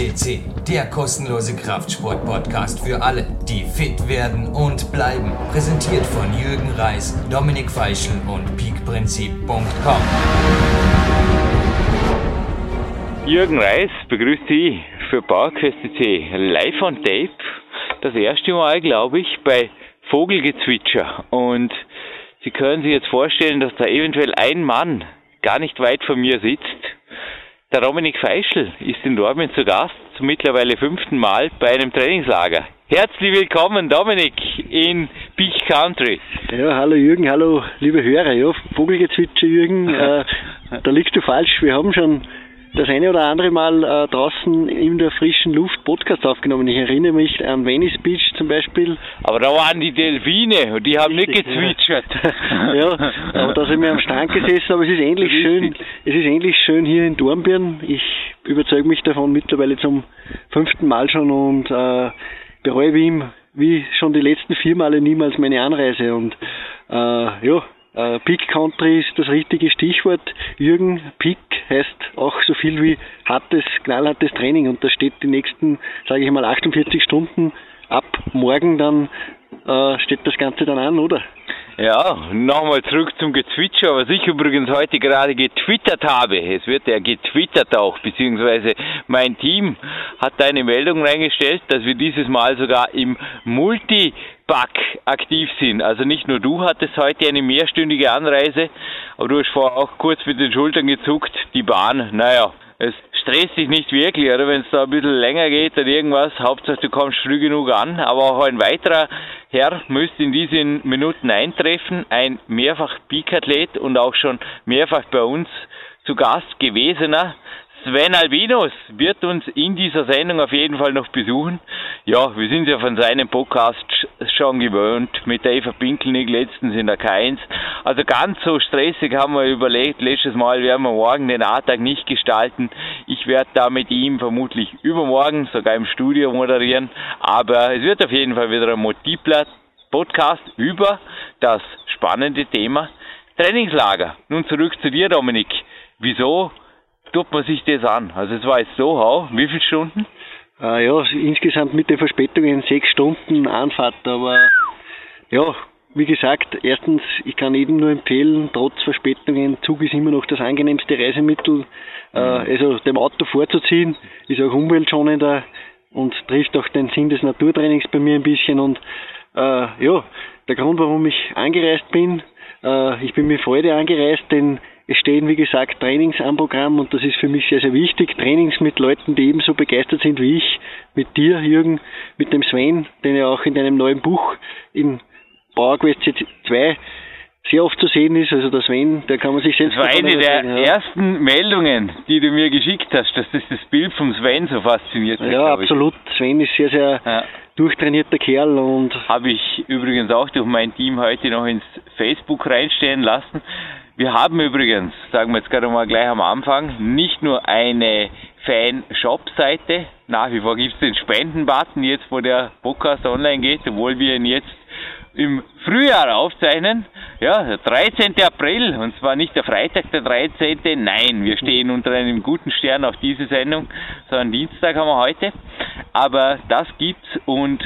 FCC, der kostenlose Kraftsport-Podcast für alle, die fit werden und bleiben. Präsentiert von Jürgen Reis, Dominik Feischl und peakprinzip.com. Jürgen Reis begrüßt Sie für PowerQuest live on tape. Das erste Mal, glaube ich, bei Vogelgezwitscher. Und Sie können sich jetzt vorstellen, dass da eventuell ein Mann gar nicht weit von mir sitzt. Der Dominik Feischl ist in Dortmund zu Gast, zum mittlerweile fünften Mal bei einem Trainingslager. Herzlich willkommen, Dominik, in Peak Country. Ja, hallo Jürgen, hallo liebe Hörer. Ja, Vogelgezwitscher Jürgen, äh, da liegst du falsch. Wir haben schon das eine oder andere Mal äh, draußen in der frischen Luft Podcast aufgenommen. Ich erinnere mich an Venice Beach zum Beispiel. Aber da waren die Delfine und die haben Richtig, nicht gezwitschert. Ja. ja, aber da sind wir am Strand gesessen, aber es ist ähnlich Richtig. schön. Es ist ähnlich schön hier in Dornbirn. Ich überzeuge mich davon mittlerweile zum fünften Mal schon und äh, bereue wie, wie schon die letzten vier Male niemals meine Anreise und äh, ja, äh, Peak Country ist das richtige Stichwort. Jürgen, Peak heißt auch so viel wie hartes, knallhartes Training und da steht die nächsten, sage ich mal, 48 Stunden ab morgen dann äh, steht das Ganze dann an, oder? Ja, nochmal zurück zum Gezwitscher, was ich übrigens heute gerade getwittert habe. Es wird ja getwittert auch, beziehungsweise mein Team hat eine Meldung reingestellt, dass wir dieses Mal sogar im Multipack aktiv sind. Also nicht nur du hattest heute eine mehrstündige Anreise, aber du hast vorher auch kurz mit den Schultern gezuckt. Die Bahn, naja, es stresst dich nicht wirklich, oder wenn es da ein bisschen länger geht oder irgendwas, Hauptsache du kommst früh genug an, aber auch ein weiterer Herr müsste in diesen Minuten eintreffen, ein mehrfach Peak-Athlet und auch schon mehrfach bei uns zu Gast gewesener Sven Albinus wird uns in dieser Sendung auf jeden Fall noch besuchen. Ja, wir sind ja von seinem Podcast schon gewöhnt, mit der Eva Pinkelnick letztens in der K1. Also ganz so stressig haben wir überlegt, letztes Mal werden wir morgen den A-Tag nicht gestalten. Ich werde da mit ihm vermutlich übermorgen sogar im Studio moderieren, aber es wird auf jeden Fall wieder ein multipler Podcast über das spannende Thema Trainingslager. Nun zurück zu dir, Dominik. Wieso tut man sich das an? Also es war jetzt so, hau, wie viele Stunden? Äh, ja, insgesamt mit den Verspätungen sechs Stunden Anfahrt, aber ja, wie gesagt, erstens, ich kann jedem nur empfehlen, trotz Verspätungen, Zug ist immer noch das angenehmste Reisemittel. Äh, mhm. also dem Auto vorzuziehen, ist auch umweltschonender und trifft auch den Sinn des Naturtrainings bei mir ein bisschen. Und äh, ja, der Grund, warum ich angereist bin, äh, ich bin mit Freude angereist, denn es stehen, wie gesagt, Trainings am Programm und das ist für mich sehr, sehr wichtig. Trainings mit Leuten, die ebenso begeistert sind wie ich, mit dir, Jürgen, mit dem Sven, den ja auch in deinem neuen Buch in PowerQuest 2 sehr oft zu sehen ist. Also der Sven, der kann man sich selbst... Das war eine der ja. ersten Meldungen, die du mir geschickt hast, dass das das Bild vom Sven so fasziniert hat. Ja, absolut. Sven ist sehr, sehr ja. durchtrainierter Kerl und... Habe ich übrigens auch durch mein Team heute noch ins Facebook reinstellen lassen. Wir haben übrigens, sagen wir jetzt gerade mal gleich am Anfang, nicht nur eine Fan-Shop-Seite. Nach wie vor gibt es den Spenden-Button, jetzt wo der Podcast online geht, obwohl wir ihn jetzt im Frühjahr aufzeichnen. Ja, der 13. April, und zwar nicht der Freitag der 13. Nein, wir stehen unter einem guten Stern auf diese Sendung, sondern Dienstag haben wir heute. Aber das gibt's und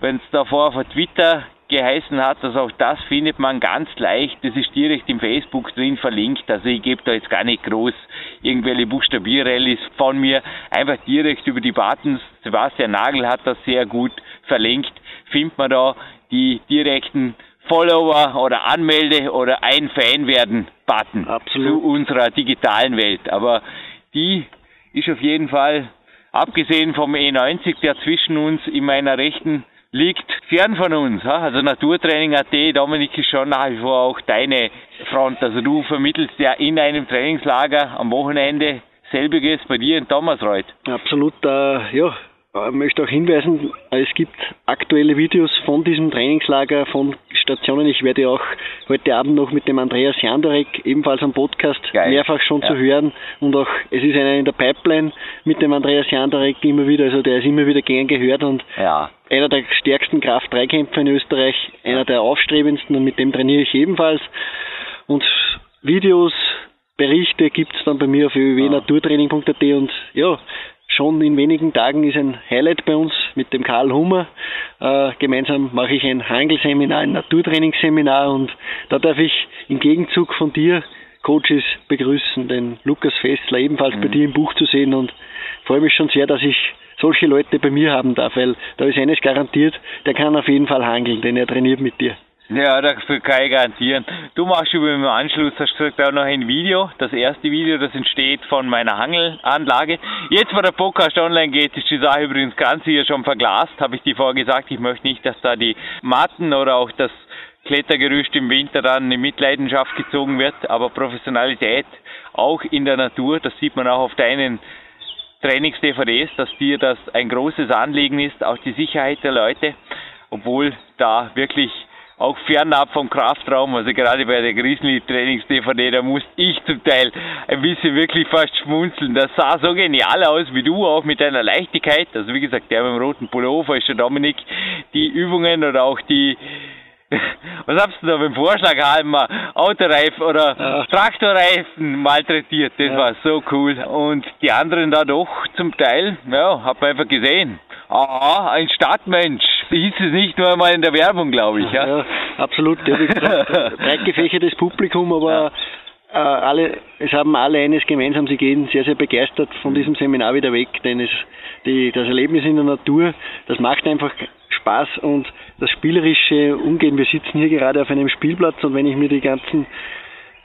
wenn es davor auf Twitter geheißen hat, dass auch das findet man ganz leicht. Das ist direkt im Facebook drin verlinkt. Also ich gebe da jetzt gar nicht groß irgendwelche Buchstabierrallies von mir. Einfach direkt über die Buttons. Sebastian Nagel hat das sehr gut verlinkt. Findet man da die direkten Follower oder Anmelde oder ein Fan werden Button Absolut. zu unserer digitalen Welt. Aber die ist auf jeden Fall, abgesehen vom E90, der zwischen uns in meiner rechten liegt fern von uns. Also Naturtraining.at, Dominik ist schon nach wie vor auch deine Front. Also du vermittelst ja in einem Trainingslager am Wochenende selbiges bei dir in Thomasreuth. Absolut, äh, ja. Ich möchte auch hinweisen, es gibt aktuelle Videos von diesem Trainingslager von Stationen. Ich werde auch heute Abend noch mit dem Andreas Jandorek ebenfalls am Podcast Geil. mehrfach schon ja. zu hören und auch es ist einer in der Pipeline mit dem Andreas Jandorek immer wieder, also der ist immer wieder gern gehört und ja. einer der stärksten Kraft-3-Kämpfer in Österreich, einer der aufstrebendsten und mit dem trainiere ich ebenfalls und Videos, Berichte gibt es dann bei mir auf www.naturtraining.at und ja, schon in wenigen Tagen ist ein Highlight bei uns mit dem Karl Hummer. Äh, gemeinsam mache ich ein Hangelseminar, ein Naturtrainingsseminar und da darf ich im Gegenzug von dir Coaches begrüßen, den Lukas Festler ebenfalls mhm. bei dir im Buch zu sehen und freue mich schon sehr, dass ich solche Leute bei mir haben darf, weil da ist eines garantiert, der kann auf jeden Fall hangeln, denn er trainiert mit dir. Ja, das kann ich garantieren. Du machst über im Anschluss, hast gesagt, auch noch ein Video. Das erste Video, das entsteht von meiner Hangelanlage. Jetzt, wo der Podcast online geht, ist die Sache übrigens ganz hier schon verglast. Habe ich dir vorher gesagt, ich möchte nicht, dass da die Matten oder auch das Klettergerüst im Winter dann in Mitleidenschaft gezogen wird. Aber Professionalität auch in der Natur, das sieht man auch auf deinen Trainings-DVDs, dass dir das ein großes Anliegen ist, auch die Sicherheit der Leute, obwohl da wirklich auch fernab vom Kraftraum, also gerade bei der Grizzly-Trainings-DVD, da musste ich zum Teil ein bisschen wirklich fast schmunzeln. Das sah so genial aus wie du, auch mit deiner Leichtigkeit. Also wie gesagt, der mit dem roten Pullover ist der Dominik. Die Übungen oder auch die was hast du da beim Vorschlag haben Autoreifen oder ja. Traktorreifen malträtiert, das ja. war so cool. Und die anderen da doch zum Teil, ja, hat man einfach gesehen. Aha, ein Stadtmensch. Hieß es nicht nur einmal in der Werbung, glaube ich. Ja, ja absolut. Ja, breit gefächertes Publikum, aber äh, alle, es haben alle eines gemeinsam, sie gehen sehr, sehr begeistert von diesem Seminar wieder weg, denn es, die, das Erlebnis in der Natur, das macht einfach Spaß und das spielerische Umgehen. Wir sitzen hier gerade auf einem Spielplatz und wenn ich mir die ganzen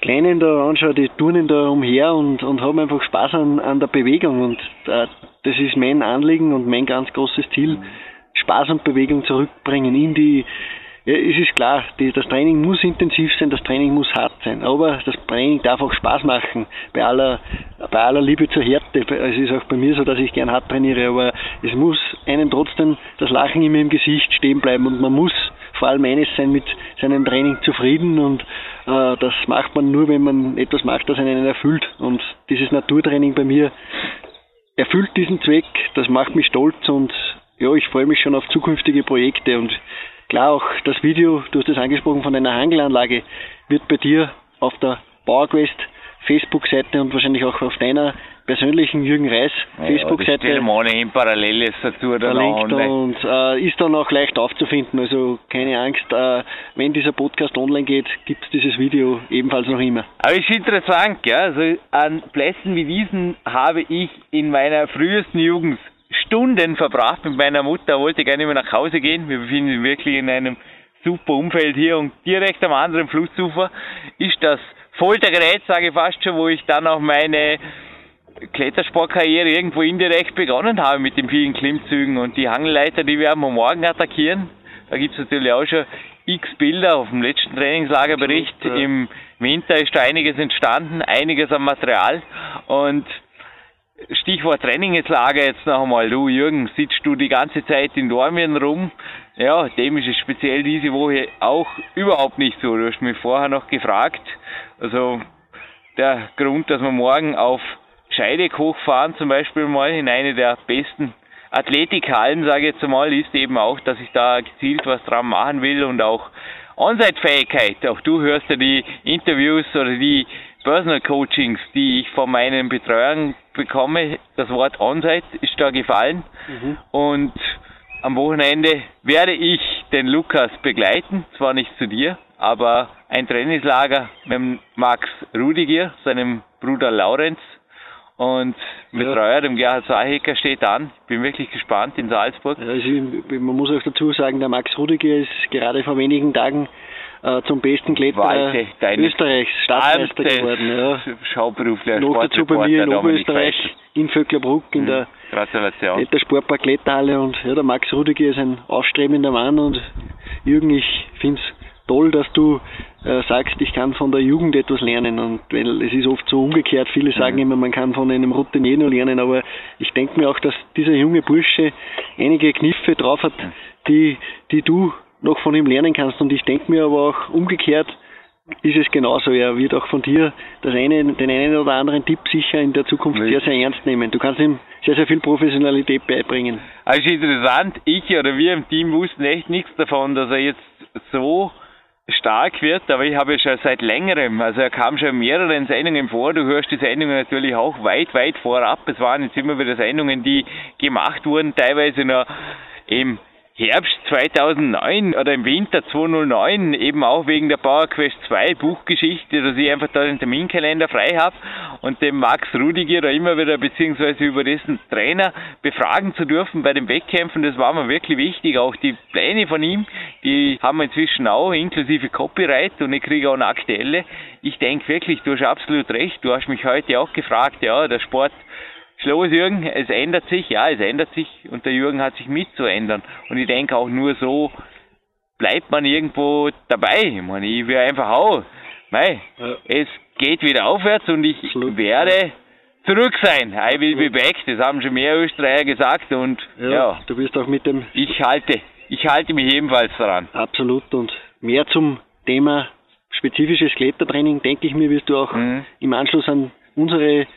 Kleinen da anschaue, die turnen da umher und, und haben einfach Spaß an, an der Bewegung und äh, das ist mein Anliegen und mein ganz großes Ziel, Spaß und Bewegung zurückbringen in die ja, es ist klar, die, das Training muss intensiv sein, das Training muss hart sein, aber das Training darf auch Spaß machen, bei aller, bei aller Liebe zur Härte. Es ist auch bei mir so, dass ich gern hart trainiere, aber es muss einem trotzdem das Lachen immer im Gesicht stehen bleiben und man muss vor allem eines sein, mit seinem Training zufrieden und äh, das macht man nur, wenn man etwas macht, das einen erfüllt. Und dieses Naturtraining bei mir erfüllt diesen Zweck, das macht mich stolz und ja, ich freue mich schon auf zukünftige Projekte. Und Klar, auch das Video, du hast es angesprochen, von einer Hangelanlage wird bei dir auf der PowerQuest Facebook-Seite und wahrscheinlich auch auf deiner persönlichen Jürgen Reis Facebook-Seite ja, ohnehin Paralleles dazu verlinkt und äh, ist dann auch leicht aufzufinden. Also keine Angst, äh, wenn dieser Podcast online geht, gibt es dieses Video ebenfalls noch immer. Aber ist interessant, ja. Also an Plätzen wie diesen habe ich in meiner frühesten Jugend Stunden verbracht mit meiner Mutter, wollte gerne immer nach Hause gehen. Wir befinden uns wirklich in einem super Umfeld hier und direkt am anderen Flussufer ist das Foltergerät, sage ich fast schon, wo ich dann auch meine Klettersportkarriere irgendwo indirekt begonnen habe mit den vielen Klimmzügen und die Hangleiter, die wir am Morgen attackieren. Da gibt es natürlich auch schon x Bilder auf dem letzten Trainingslagerbericht. Im Winter ist da einiges entstanden, einiges an Material und Stichwort Trainingslager jetzt noch einmal. Du, Jürgen, sitzt du die ganze Zeit in Dormien rum? Ja, dem ist es speziell diese Woche auch überhaupt nicht so. Du hast mich vorher noch gefragt. Also, der Grund, dass wir morgen auf Scheideck hochfahren, zum Beispiel mal in eine der besten Athletikhallen, sage ich jetzt mal, ist eben auch, dass ich da gezielt was dran machen will und auch On-Site-Fähigkeit. Auch du hörst ja die Interviews oder die Personal Coachings, die ich von meinen Betreuern bekomme. Das Wort On-Site ist da gefallen. Mhm. Und am Wochenende werde ich den Lukas begleiten, zwar nicht zu dir, aber ein Trainingslager mit Max Rudiger, seinem Bruder Laurenz und Betreuer, dem Gerhard Sahecker, steht an. Bin wirklich gespannt in Salzburg. Also man muss auch dazu sagen, der Max Rudiger ist gerade vor wenigen Tagen äh, zum besten Kletterer Österreichs Staatsmeister geworden. Ja. Schauberufler, Noch dazu bei mir in Oberösterreich, in Vöcklerbruck, in mhm. der Gratulation. der Sportpark Kletterhalle und ja, der Max Rudiger ist ein aufstrebender Mann und Jürgen, ich finde es toll, dass du äh, sagst, ich kann von der Jugend etwas lernen und weil es ist oft so umgekehrt, viele mhm. sagen immer, man kann von einem Routinier nur lernen, aber ich denke mir auch, dass dieser junge Bursche einige Kniffe drauf hat, mhm. die, die du noch von ihm lernen kannst. Und ich denke mir aber auch umgekehrt, ist es genauso. Er wird auch von dir das eine, den einen oder anderen Tipp sicher in der Zukunft sehr, sehr ernst nehmen. Du kannst ihm sehr, sehr viel Professionalität beibringen. Also interessant, ich oder wir im Team wussten echt nichts davon, dass er jetzt so stark wird, aber ich habe schon seit längerem, also er kam schon in mehreren Sendungen vor, du hörst die Sendungen natürlich auch weit, weit vorab. Es waren jetzt immer wieder Sendungen, die gemacht wurden, teilweise noch im Herbst 2009 oder im Winter 2009, eben auch wegen der Power Quest 2 Buchgeschichte, dass ich einfach da den Terminkalender frei habe und den Max Rudiger da immer wieder, beziehungsweise über dessen Trainer befragen zu dürfen bei den Wettkämpfen, das war mir wirklich wichtig. Auch die Pläne von ihm, die haben wir inzwischen auch, inklusive Copyright und ich kriege auch eine aktuelle. Ich denke wirklich, du hast absolut recht. Du hast mich heute auch gefragt, ja, der Sport Schloss Jürgen, es ändert sich, ja, es ändert sich und der Jürgen hat sich mitzuändern. Und ich denke auch nur so bleibt man irgendwo dabei. Ich meine, ich will einfach auch, mei, ja. es geht wieder aufwärts und ich Absolut. werde zurück sein. I will be back, das haben schon mehr Österreicher gesagt und ja, ja, du bist auch mit dem ich halte, ich halte mich ebenfalls daran. Absolut und mehr zum Thema spezifisches Klettertraining, denke ich mir, wirst du auch mhm. im Anschluss an unsere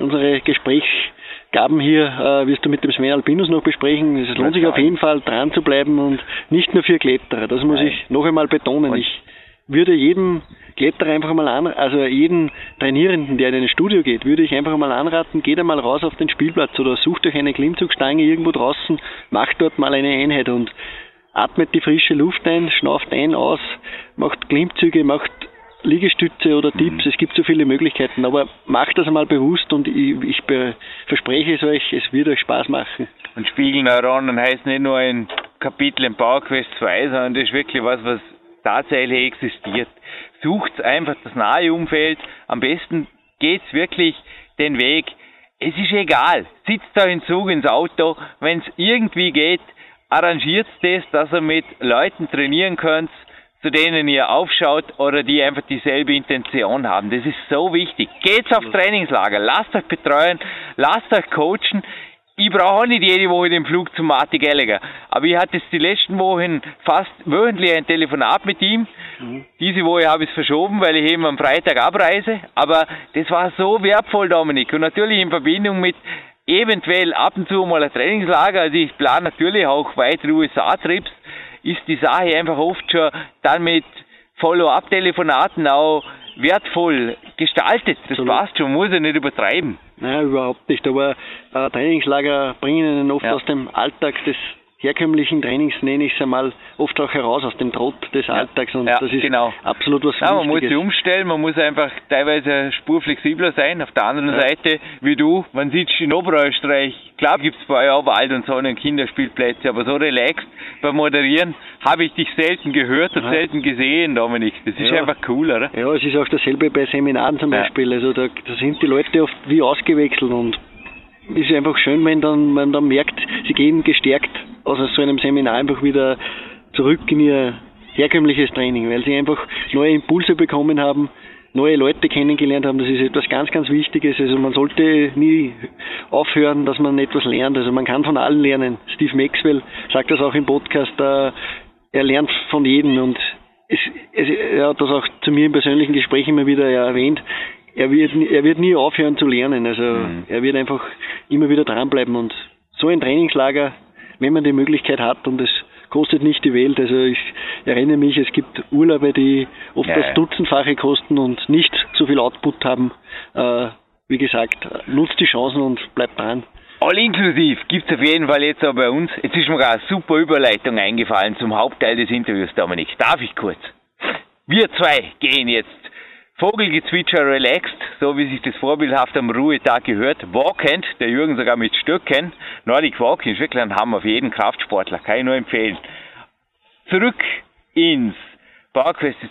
unsere Gesprächsgaben hier äh, wirst du mit dem Sven Albinus noch besprechen. Es lohnt sich auf jeden Fall dran zu bleiben und nicht nur für Kletterer. Das muss Nein. ich noch einmal betonen. Und ich würde jedem Kletterer einfach mal an, also jeden Trainierenden, der in ein Studio geht, würde ich einfach mal anraten, geht einmal raus auf den Spielplatz oder sucht euch eine Klimmzugstange irgendwo draußen, macht dort mal eine Einheit und atmet die frische Luft ein, schnauft ein, aus, macht Klimmzüge, macht Liegestütze oder Tipps, mhm. es gibt so viele Möglichkeiten, aber macht das einmal bewusst und ich, ich verspreche es euch, es wird euch Spaß machen. Und Spiegelneuronen heißt nicht nur ein Kapitel im PowerQuest 2, sondern das ist wirklich was, was tatsächlich existiert. Sucht einfach das nahe Umfeld, am besten geht's wirklich den Weg. Es ist egal, sitzt da in Zug ins Auto, wenn es irgendwie geht, arrangiert es das, dass ihr mit Leuten trainieren könnt, zu denen ihr aufschaut oder die einfach dieselbe Intention haben. Das ist so wichtig. Geht's auf Trainingslager, lasst euch betreuen, lasst euch coachen. Ich brauche auch nicht jede Woche den Flug zu Marty Gallagher, aber ich hatte die letzten Wochen fast wöchentlich ein Telefonat mit ihm. Mhm. Diese Woche habe ich es verschoben, weil ich eben am Freitag abreise, aber das war so wertvoll, Dominik. Und natürlich in Verbindung mit eventuell ab und zu mal ein Trainingslager, also ich plane natürlich auch weitere USA-Trips, ist die Sache einfach oft schon dann mit Follow-up-Telefonaten auch wertvoll gestaltet. Das Absolut. passt schon, muss ich nicht übertreiben. Nein, überhaupt nicht. Aber äh, Trainingslager bringen einen oft ja. aus dem Alltag des herkömmlichen Trainings, nenne ich es einmal, oft auch heraus aus dem Trott des Alltags und ja, das ist genau. absolut was ja, Man muss sich umstellen, man muss einfach teilweise spurflexibler sein. Auf der anderen ja. Seite, wie du, man sieht in Oberösterreich, klar gibt es bei euch auch Wald- und Sonne- und Kinderspielplätze, aber so relaxed beim Moderieren habe ich dich selten gehört und selten gesehen, Dominik. Das ist einfach cool, oder? Ja, es ist auch dasselbe bei Seminaren zum Beispiel. Also da, da sind die Leute oft wie ausgewechselt und ist einfach schön, wenn dann man dann merkt, sie gehen gestärkt aus so einem Seminar einfach wieder zurück in ihr herkömmliches Training, weil sie einfach neue Impulse bekommen haben, neue Leute kennengelernt haben. Das ist etwas ganz, ganz Wichtiges. Also man sollte nie aufhören, dass man etwas lernt. Also man kann von allen lernen. Steve Maxwell sagt das auch im Podcast. Äh, er lernt von jedem und es, es, er hat das auch zu mir im persönlichen Gespräch immer wieder erwähnt er wird, er wird nie aufhören zu lernen. Also mhm. er wird einfach immer wieder dranbleiben und so ein Trainingslager, wenn man die Möglichkeit hat und es kostet nicht die Welt. Also ich erinnere mich, es gibt Urlaube, die oft ja, das Dutzendfache kosten und nicht so viel Output haben. Äh, wie gesagt, nutzt die Chancen und bleibt dran. All inklusiv gibt es auf jeden Fall jetzt auch bei uns. Jetzt ist mir gerade eine super Überleitung eingefallen zum Hauptteil des Interviews, Dominik. Darf ich kurz? Wir zwei gehen jetzt Vogelgezwitscher relaxed, so wie sich das vorbildhaft am Ruhetag gehört. Walkend, der Jürgen sogar mit Stöcken. Nordic Walking ist wirklich ein Hammer für jeden Kraftsportler, kann ich nur empfehlen. Zurück ins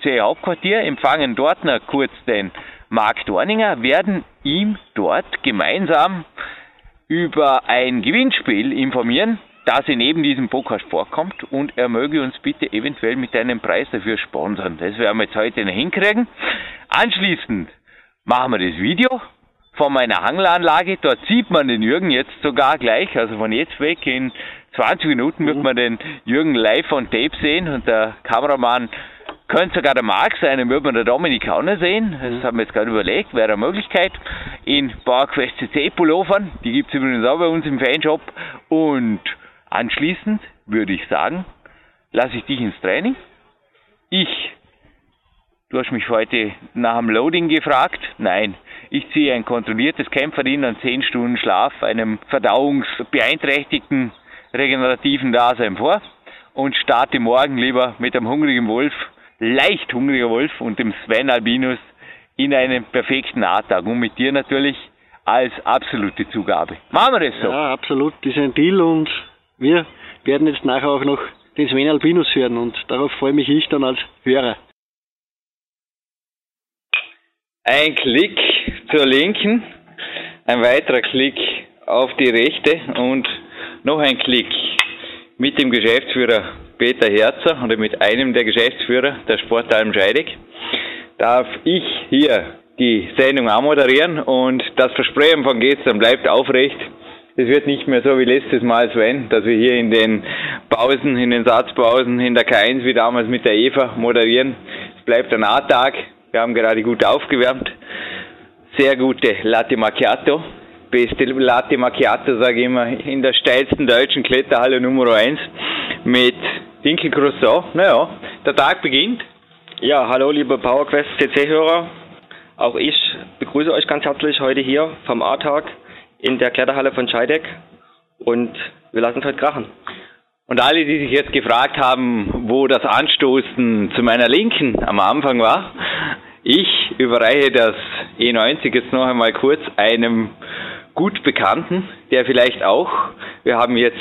C Hauptquartier, empfangen dort noch kurz den Marc Dorninger, werden ihm dort gemeinsam über ein Gewinnspiel informieren, das in eben diesem Podcast vorkommt und er möge uns bitte eventuell mit einem Preis dafür sponsern. Das werden wir jetzt heute noch hinkriegen. Anschließend machen wir das Video von meiner Hanglanlage. Dort sieht man den Jürgen jetzt sogar gleich. Also von jetzt weg in 20 Minuten wird man den Jürgen live on Tape sehen und der Kameramann könnte sogar der Marc sein, dann würde man der Dominik auch noch sehen. Das haben wir jetzt gerade überlegt, wäre eine Möglichkeit. In PowerQuest CC Pullovern, die gibt es übrigens auch bei uns im Fanshop. Und anschließend würde ich sagen, lasse ich dich ins Training. Ich Du hast mich heute nach dem Loading gefragt. Nein, ich ziehe ein kontrolliertes Kämpferin an 10 Stunden Schlaf, einem verdauungsbeeinträchtigten regenerativen Dasein vor und starte morgen lieber mit einem hungrigen Wolf, leicht hungriger Wolf und dem Sven Albinus in einen perfekten A-Tag und mit dir natürlich als absolute Zugabe. Machen wir das so? Ja, absolut. Das ist ein Deal und wir werden jetzt nachher auch noch den Sven Albinus hören und darauf freue mich ich dann als Hörer. Ein Klick zur linken, ein weiterer Klick auf die rechte und noch ein Klick mit dem Geschäftsführer Peter Herzer oder mit einem der Geschäftsführer der Sportalm Scheidegg darf ich hier die Sendung anmoderieren und das Versprechen von gestern bleibt aufrecht. Es wird nicht mehr so wie letztes Mal, Sven, dass wir hier in den Pausen, in den Satzpausen in der K1 wie damals mit der Eva moderieren. Es bleibt ein A-Tag. Wir haben gerade gut aufgewärmt. Sehr gute Latte Macchiato. Beste Latte Macchiato, sage ich immer, in der steilsten deutschen Kletterhalle Nummer 1 mit Dinkel Croissant. Naja, der Tag beginnt. Ja, hallo liebe PowerQuest CC-Hörer. Auch ich begrüße euch ganz herzlich heute hier vom A-Tag in der Kletterhalle von Scheideck und wir lassen es heute krachen. Und alle, die sich jetzt gefragt haben, wo das Anstoßen zu meiner Linken am Anfang war, ich überreiche das E90 jetzt noch einmal kurz einem gut Bekannten, der vielleicht auch, wir haben jetzt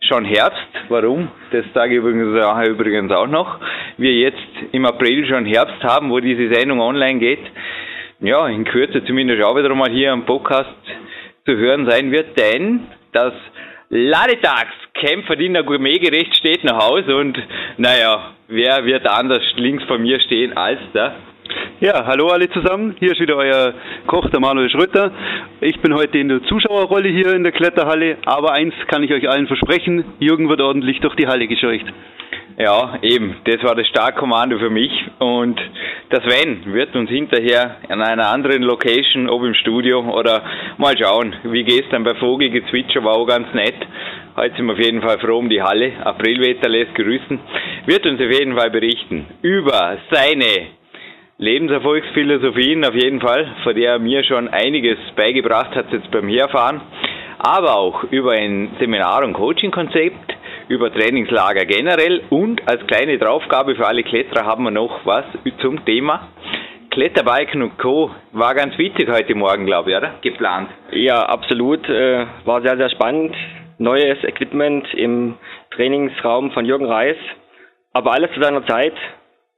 schon Herbst, warum? Das sage ich übrigens, übrigens auch noch, wir jetzt im April schon Herbst haben, wo diese Sendung online geht, ja, in Kürze zumindest auch wieder mal hier am Podcast zu hören sein wird, denn das Ladetags Kämpferdiener Gourmetgericht steht nach Hause und naja, wer wird anders links von mir stehen als der ja, hallo alle zusammen. Hier ist wieder euer Koch, der Manuel Schröter. Ich bin heute in der Zuschauerrolle hier in der Kletterhalle, aber eins kann ich euch allen versprechen, Jürgen wird ordentlich durch die Halle gescheucht. Ja, eben, das war das Starkkommando für mich und das Sven wird uns hinterher an einer anderen Location, ob im Studio oder mal schauen, wie gestern bei Vogelgezwitscher war auch ganz nett. Heute sind wir auf jeden Fall froh um die Halle. Aprilwetter lässt grüßen. Wird uns auf jeden Fall berichten über seine Lebenserfolgsphilosophien auf jeden Fall, von der er mir schon einiges beigebracht hat jetzt beim Herfahren, aber auch über ein Seminar- und Coaching-Konzept, über Trainingslager generell und als kleine Draufgabe für alle Kletterer haben wir noch was zum Thema Kletterbiken und Co. War ganz witzig heute Morgen, glaube ich, oder? Geplant. Ja, absolut. Äh, war sehr, sehr spannend. Neues Equipment im Trainingsraum von Jürgen Reis. Aber alles zu seiner Zeit.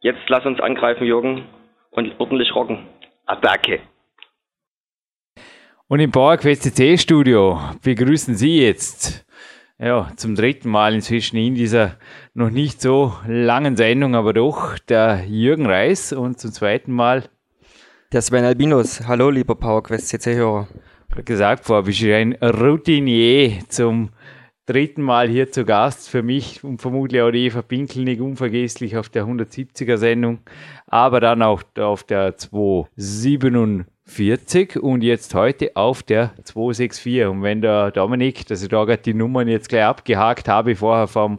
Jetzt lass uns angreifen, Jürgen und ordentlich rocken. Attacke! Und im PowerQuest CC Studio begrüßen Sie jetzt ja, zum dritten Mal inzwischen in dieser noch nicht so langen Sendung, aber doch der Jürgen Reis und zum zweiten Mal der Sven Albinus. Hallo, lieber PowerQuest CC-Hörer. Gesagt vorher, bist du ein Routinier zum dritten Mal hier zu Gast. Für mich und vermutlich auch die Eva Pinkel nicht unvergesslich auf der 170er Sendung, aber dann auch auf der 247 und jetzt heute auf der 264. Und wenn der Dominik, dass ich da gerade die Nummern jetzt gleich abgehakt habe, vorher vom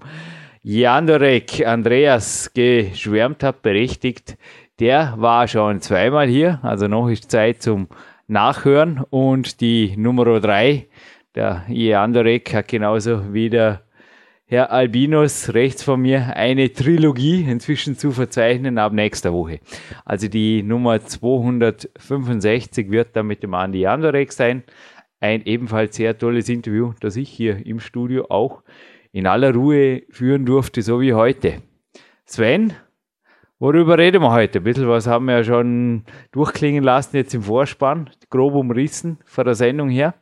Jandorek Andreas geschwärmt hat, berechtigt, der war schon zweimal hier, also noch ist Zeit zum Nachhören und die Nummer 3 der Iandorek hat genauso wie der Herr Albinos rechts von mir eine Trilogie inzwischen zu verzeichnen ab nächster Woche. Also die Nummer 265 wird dann mit dem Andi Andorek sein. Ein ebenfalls sehr tolles Interview, das ich hier im Studio auch in aller Ruhe führen durfte, so wie heute. Sven, worüber reden wir heute? Ein bisschen was haben wir ja schon durchklingen lassen jetzt im Vorspann, grob umrissen von der Sendung her.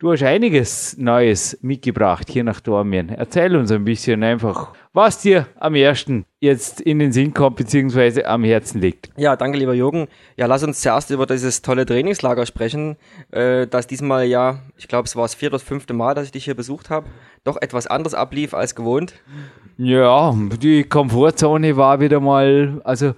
Du hast einiges Neues mitgebracht hier nach Dormien. Erzähl uns ein bisschen einfach, was dir am ersten jetzt in den Sinn kommt, beziehungsweise am Herzen liegt. Ja, danke, lieber Jürgen. Ja, lass uns zuerst über dieses tolle Trainingslager sprechen, äh, das diesmal ja, ich glaube, es war das vierte oder fünfte Mal, dass ich dich hier besucht habe, doch etwas anders ablief als gewohnt. Ja, die Komfortzone war wieder mal, also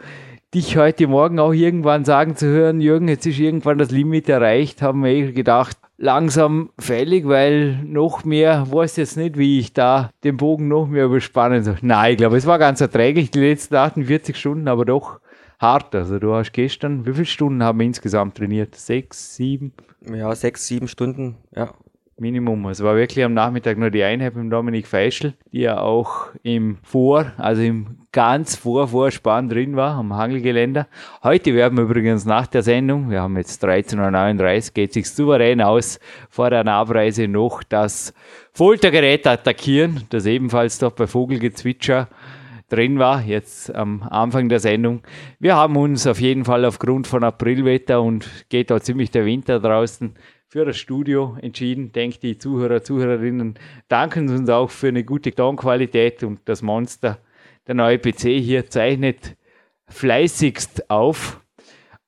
dich heute Morgen auch irgendwann sagen zu hören, Jürgen, jetzt ist irgendwann das Limit erreicht, haben wir eh gedacht, langsam fällig, weil noch mehr, weiß jetzt nicht, wie ich da den Bogen noch mehr überspannen soll. Nein, ich glaube, es war ganz erträglich, die letzten 48 Stunden, aber doch hart. Also du hast gestern, wie viele Stunden haben wir insgesamt trainiert? Sechs, sieben? Ja, sechs, sieben Stunden, ja. Minimum. Es war wirklich am Nachmittag nur die Einheit mit Dominik Feischl, die ja auch im Vor, also im ganz Vorvorspann drin war, am Hangelgeländer. Heute werden wir übrigens nach der Sendung, wir haben jetzt 13.39 Uhr, geht sich souverän aus, vor der Abreise noch das Foltergerät attackieren, das ebenfalls doch bei Vogelgezwitscher drin war, jetzt am Anfang der Sendung. Wir haben uns auf jeden Fall aufgrund von Aprilwetter und geht da ziemlich der Winter draußen für das Studio entschieden. Denke, die Zuhörer, Zuhörerinnen danken uns auch für eine gute Tonqualität und das Monster, der neue PC hier, zeichnet fleißigst auf.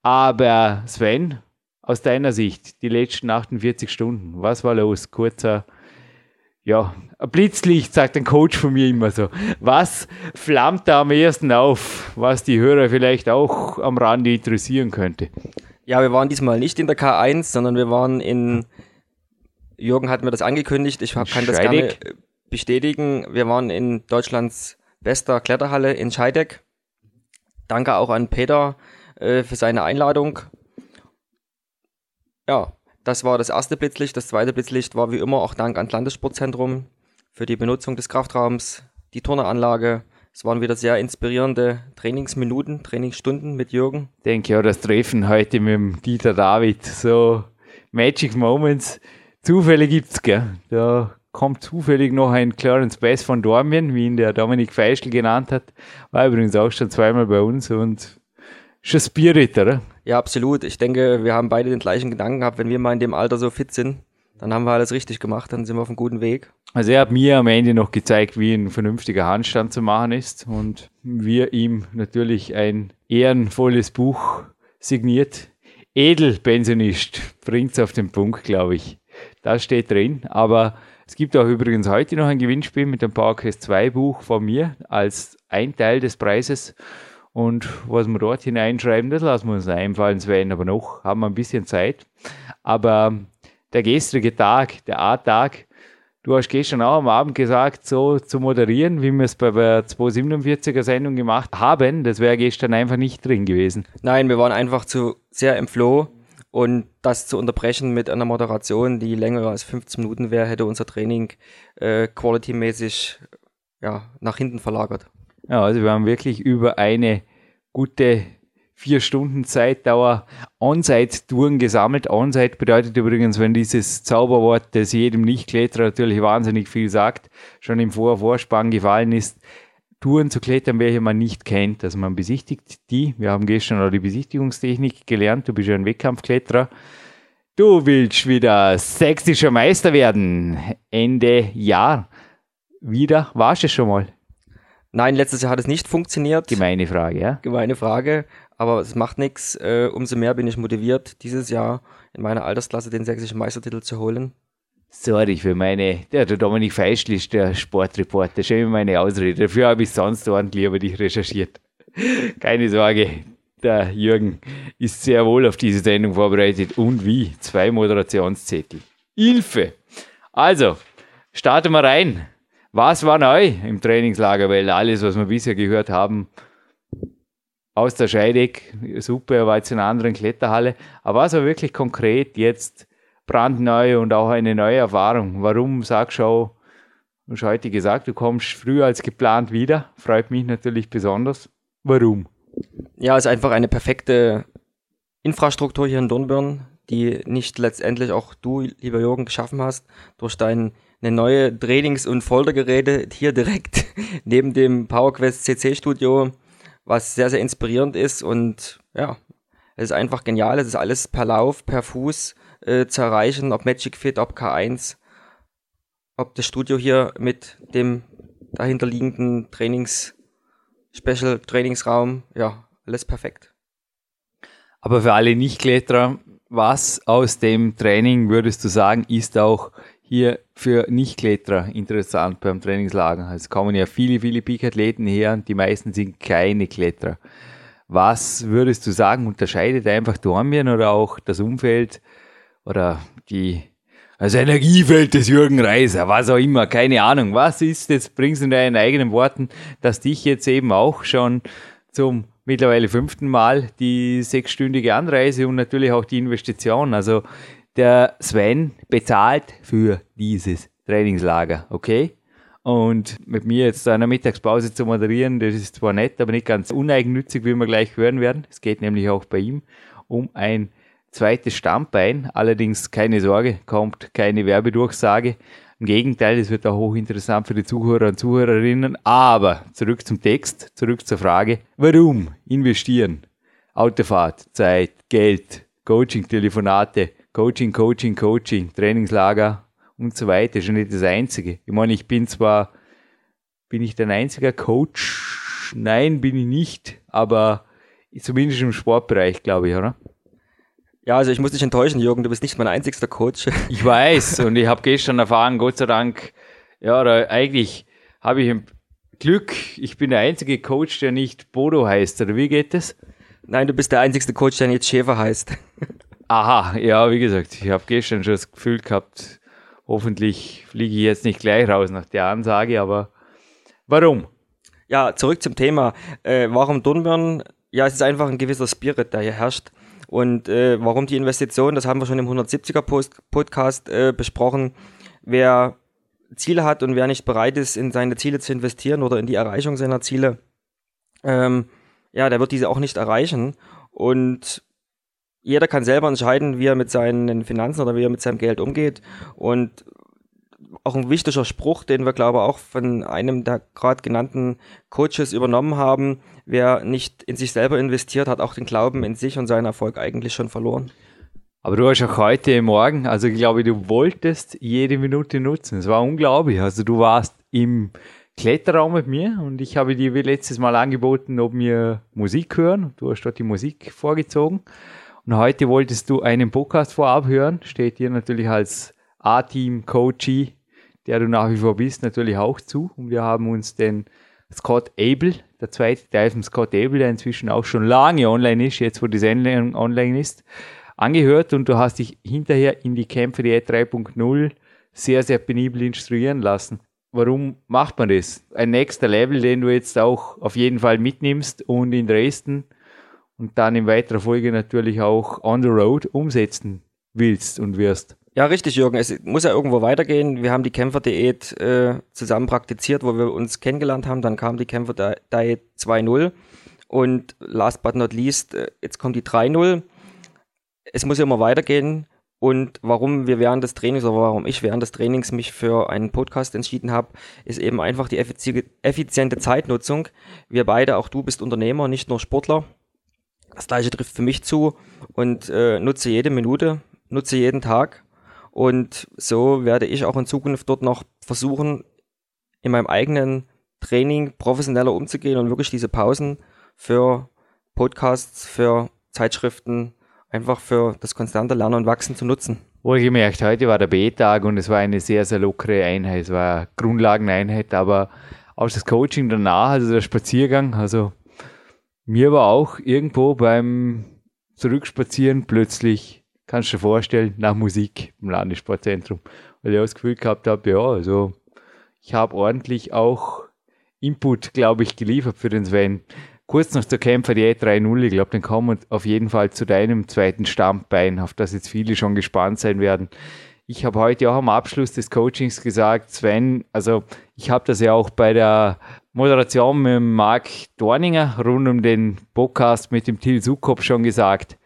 Aber Sven, aus deiner Sicht, die letzten 48 Stunden, was war los? Kurzer, ja, ein Blitzlicht, sagt ein Coach von mir immer so. Was flammt da am ersten auf, was die Hörer vielleicht auch am Rande interessieren könnte? Ja, wir waren diesmal nicht in der K1, sondern wir waren in, Jürgen hat mir das angekündigt, ich kann Scheidig. das gerne bestätigen. Wir waren in Deutschlands bester Kletterhalle in Scheideck. Danke auch an Peter äh, für seine Einladung. Ja, das war das erste Blitzlicht. Das zweite Blitzlicht war wie immer auch Dank ans Landessportzentrum für die Benutzung des Kraftraums, die Turneranlage, es waren wieder sehr inspirierende Trainingsminuten, Trainingsstunden mit Jürgen. Ich denke ja, das Treffen heute mit dem Dieter David, so Magic Moments. Zufälle gibt's, gell? Da kommt zufällig noch ein Clarence Bass von Dormien, wie ihn der Dominik Feischl genannt hat. War übrigens auch schon zweimal bei uns und schon Spirit, oder? Ja, absolut. Ich denke, wir haben beide den gleichen Gedanken gehabt, wenn wir mal in dem Alter so fit sind, dann haben wir alles richtig gemacht, dann sind wir auf einem guten Weg. Also er hat mir am Ende noch gezeigt, wie ein vernünftiger Handstand zu machen ist und wir ihm natürlich ein ehrenvolles Buch signiert. Edelpensionist bringt es auf den Punkt, glaube ich. Das steht drin, aber es gibt auch übrigens heute noch ein Gewinnspiel mit dem PowerQuest 2 Buch von mir als ein Teil des Preises. Und was wir dort hineinschreiben, das lassen wir uns einfallen, Sven, aber noch haben wir ein bisschen Zeit. Aber der gestrige Tag, der A-Tag, Du hast gestern auch am Abend gesagt, so zu moderieren, wie wir es bei der 247er Sendung gemacht haben. Das wäre gestern einfach nicht drin gewesen. Nein, wir waren einfach zu sehr im Flow und das zu unterbrechen mit einer Moderation, die länger als 15 Minuten wäre, hätte unser Training äh, quality-mäßig ja, nach hinten verlagert. Ja, also wir haben wirklich über eine gute vier Stunden Zeitdauer On-Site-Touren gesammelt. On-Site bedeutet übrigens, wenn dieses Zauberwort, das jedem Nicht-Kletterer natürlich wahnsinnig viel sagt, schon im Vor Vorspann gefallen ist, Touren zu klettern, welche man nicht kennt. Also man besichtigt die. Wir haben gestern auch die Besichtigungstechnik gelernt. Du bist ja ein Wettkampfkletterer. Du willst wieder sächsischer Meister werden. Ende Jahr. Wieder? Warst du schon mal? Nein, letztes Jahr hat es nicht funktioniert. Gemeine Frage, ja? Gemeine Frage aber es macht nichts. Äh, umso mehr bin ich motiviert, dieses Jahr in meiner Altersklasse den sächsischen Meistertitel zu holen. Sorry für meine, der, Dominik Feischl ist der Sportreporter, immer meine Ausrede. Dafür habe ich sonst ordentlich über dich recherchiert. Keine Sorge, der Jürgen ist sehr wohl auf diese Sendung vorbereitet. Und wie? Zwei Moderationszettel. Hilfe! Also, starten wir rein. Was war neu im Trainingslager? Weil alles, was wir bisher gehört haben, aus der Scheideck, super, er war jetzt in einer anderen Kletterhalle, aber was war wirklich konkret jetzt brandneu und auch eine neue Erfahrung? Warum sagst du auch, du hast heute gesagt, du kommst früher als geplant wieder, freut mich natürlich besonders. Warum? Ja, es ist einfach eine perfekte Infrastruktur hier in Dornbirn, die nicht letztendlich auch du, lieber Jürgen, geschaffen hast, durch deine neue Trainings- und Foldergeräte hier direkt neben dem PowerQuest CC Studio was sehr, sehr inspirierend ist und ja, es ist einfach genial. Es ist alles per Lauf, per Fuß äh, zu erreichen, ob Magic Fit, ob K1, ob das Studio hier mit dem dahinterliegenden Trainings, Special Trainingsraum, ja, alles perfekt. Aber für alle Nicht-Kletterer, was aus dem Training würdest du sagen, ist auch hier für Nicht-Kletterer interessant beim Trainingslager. Es kommen ja viele, viele Peak-Athleten her und die meisten sind keine Kletterer. Was würdest du sagen, unterscheidet einfach Dormien oder auch das Umfeld oder die, also Energiefeld des Jürgen Reiser, was auch immer, keine Ahnung. Was ist jetzt, bringst du in deinen eigenen Worten, dass dich jetzt eben auch schon zum mittlerweile fünften Mal die sechsstündige Anreise und natürlich auch die Investition. Also der Sven bezahlt für dieses Trainingslager, okay? Und mit mir jetzt eine Mittagspause zu moderieren, das ist zwar nett, aber nicht ganz uneigennützig, wie wir gleich hören werden. Es geht nämlich auch bei ihm um ein zweites Stammbein. Allerdings keine Sorge, kommt keine Werbedurchsage. Im Gegenteil, es wird auch hochinteressant für die Zuhörer und Zuhörerinnen. Aber zurück zum Text, zurück zur Frage, warum investieren? Autofahrt, Zeit, Geld, Coaching, Telefonate, Coaching, Coaching, Coaching, Trainingslager und so weiter. Ist nicht das Einzige. Ich meine, ich bin zwar, bin ich dein einziger Coach? Nein, bin ich nicht, aber zumindest im Sportbereich, glaube ich, oder? Ja, also ich muss dich enttäuschen, Jürgen, du bist nicht mein einzigster Coach. Ich weiß und ich habe gestern erfahren, Gott sei Dank, ja, oder eigentlich habe ich Glück, ich bin der einzige Coach, der nicht Bodo heißt, oder wie geht das? Nein, du bist der einzigste Coach, der jetzt Schäfer heißt. Aha, ja, wie gesagt, ich habe gestern schon das Gefühl gehabt, hoffentlich fliege ich jetzt nicht gleich raus nach der Ansage, aber warum? Ja, zurück zum Thema. Äh, warum Dornbirn? Ja, es ist einfach ein gewisser Spirit, der hier herrscht. Und äh, warum die Investition, das haben wir schon im 170er Post Podcast äh, besprochen. Wer Ziele hat und wer nicht bereit ist, in seine Ziele zu investieren oder in die Erreichung seiner Ziele, ähm, ja, der wird diese auch nicht erreichen. Und jeder kann selber entscheiden, wie er mit seinen Finanzen oder wie er mit seinem Geld umgeht. Und auch ein wichtiger Spruch, den wir, glaube ich, auch von einem der gerade genannten Coaches übernommen haben. Wer nicht in sich selber investiert, hat auch den Glauben in sich und seinen Erfolg eigentlich schon verloren. Aber du hast auch heute Morgen, also ich glaube, du wolltest jede Minute nutzen. Es war unglaublich. Also du warst im Kletterraum mit mir und ich habe dir wie letztes Mal angeboten, ob wir Musik hören. Du hast dort die Musik vorgezogen. Und heute wolltest du einen Podcast vorab hören. Steht dir natürlich als A-Team-Coachee, der du nach wie vor bist, natürlich auch zu. Und wir haben uns den Scott Abel, der zweite Teil von Scott Abel, der inzwischen auch schon lange online ist, jetzt wo die Sendung online ist, angehört und du hast dich hinterher in die Kämpfe der 3.0 sehr, sehr penibel instruieren lassen. Warum macht man das? Ein nächster Level, den du jetzt auch auf jeden Fall mitnimmst und in Dresden und dann in weiterer Folge natürlich auch on the road umsetzen willst und wirst. Ja, richtig, Jürgen. Es muss ja irgendwo weitergehen. Wir haben die Kämpferdiät äh, zusammen praktiziert, wo wir uns kennengelernt haben. Dann kam die Kämpferdiät 2.0 und last but not least, äh, jetzt kommt die 3.0. Es muss ja immer weitergehen. Und warum wir während des Trainings oder warum ich während des Trainings mich für einen Podcast entschieden habe, ist eben einfach die effiziente Zeitnutzung. Wir beide, auch du bist Unternehmer, nicht nur Sportler. Das gleiche trifft für mich zu und äh, nutze jede Minute, nutze jeden Tag. Und so werde ich auch in Zukunft dort noch versuchen, in meinem eigenen Training professioneller umzugehen und wirklich diese Pausen für Podcasts, für Zeitschriften, einfach für das konstante Lernen und Wachsen zu nutzen. Wohlgemerkt, heute war der B-Tag und es war eine sehr, sehr lockere Einheit. Es war eine Grundlageneinheit, aber auch das Coaching danach, also der Spaziergang, also mir war auch irgendwo beim Zurückspazieren plötzlich, kannst du dir vorstellen, nach Musik im Landessportzentrum. Weil ich auch das Gefühl gehabt habe, ja, also ich habe ordentlich auch Input, glaube ich, geliefert für den Sven. Kurz noch zur Kämpfer die E3-0, ich glaube, dann kommen wir auf jeden Fall zu deinem zweiten Stammbein, auf das jetzt viele schon gespannt sein werden. Ich habe heute auch am Abschluss des Coachings gesagt, Sven, also ich habe das ja auch bei der Moderation mit Marc Dorninger rund um den Podcast mit dem Till Sukop schon gesagt.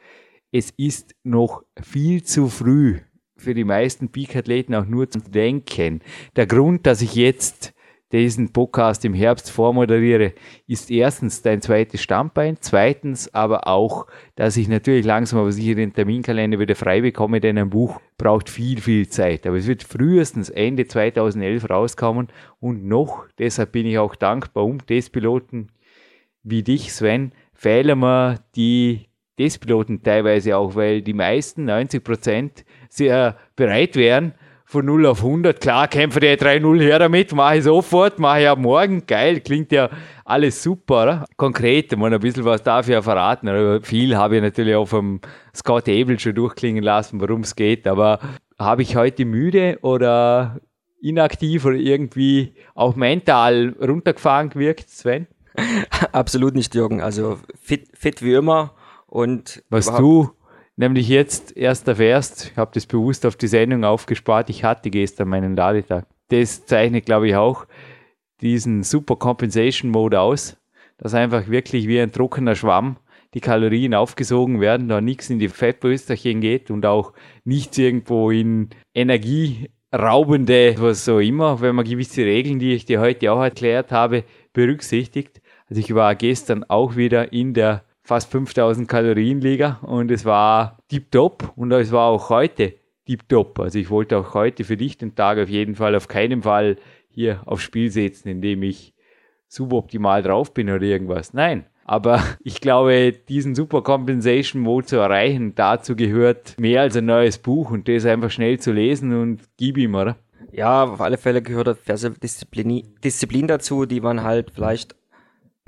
Es ist noch viel zu früh für die meisten Peak-Athleten auch nur zu denken. Der Grund, dass ich jetzt diesen Podcast im Herbst vormoderiere, ist erstens dein zweites Standbein, zweitens aber auch, dass ich natürlich langsam aber sicher den Terminkalender wieder frei bekomme, denn ein Buch braucht viel, viel Zeit. Aber es wird frühestens Ende 2011 rauskommen und noch, deshalb bin ich auch dankbar um Testpiloten wie dich, Sven, fehlen mir die Testpiloten teilweise auch, weil die meisten, 90 Prozent, sehr bereit wären, von 0 auf 100. Klar, kämpfe der 3-0 her damit, mache ich sofort, mache ich ab morgen. Geil, klingt ja alles super. Oder? Konkret, mal ein bisschen was darf ich ja verraten. Aber viel habe ich natürlich auch vom Scott Abel schon durchklingen lassen, worum es geht. Aber habe ich heute müde oder inaktiv oder irgendwie auch mental runtergefahren gewirkt, Sven? Absolut nicht, Jürgen. Also fit, fit wie immer und was du nämlich jetzt erst erfährst, ich habe das bewusst auf die Sendung aufgespart, ich hatte gestern meinen Ladetag. Das zeichnet, glaube ich, auch diesen Super Compensation Mode aus, dass einfach wirklich wie ein trockener Schwamm die Kalorien aufgesogen werden, da nichts in die Fettbrüsterchen geht und auch nichts irgendwo in energieraubende, was so immer, wenn man gewisse Regeln, die ich dir heute auch erklärt habe, berücksichtigt. Also ich war gestern auch wieder in der fast 5000 Kalorien Liga und es war tiptop und es war auch heute tiptop. Also ich wollte auch heute für dich den Tag auf jeden Fall auf keinen Fall hier aufs Spiel setzen, indem ich suboptimal drauf bin oder irgendwas. Nein. Aber ich glaube, diesen Super Compensation Mode zu erreichen, dazu gehört mehr als ein neues Buch und das einfach schnell zu lesen und gib ihm, oder? Ja, auf alle Fälle gehört eine Disziplin, Disziplin dazu, die man halt vielleicht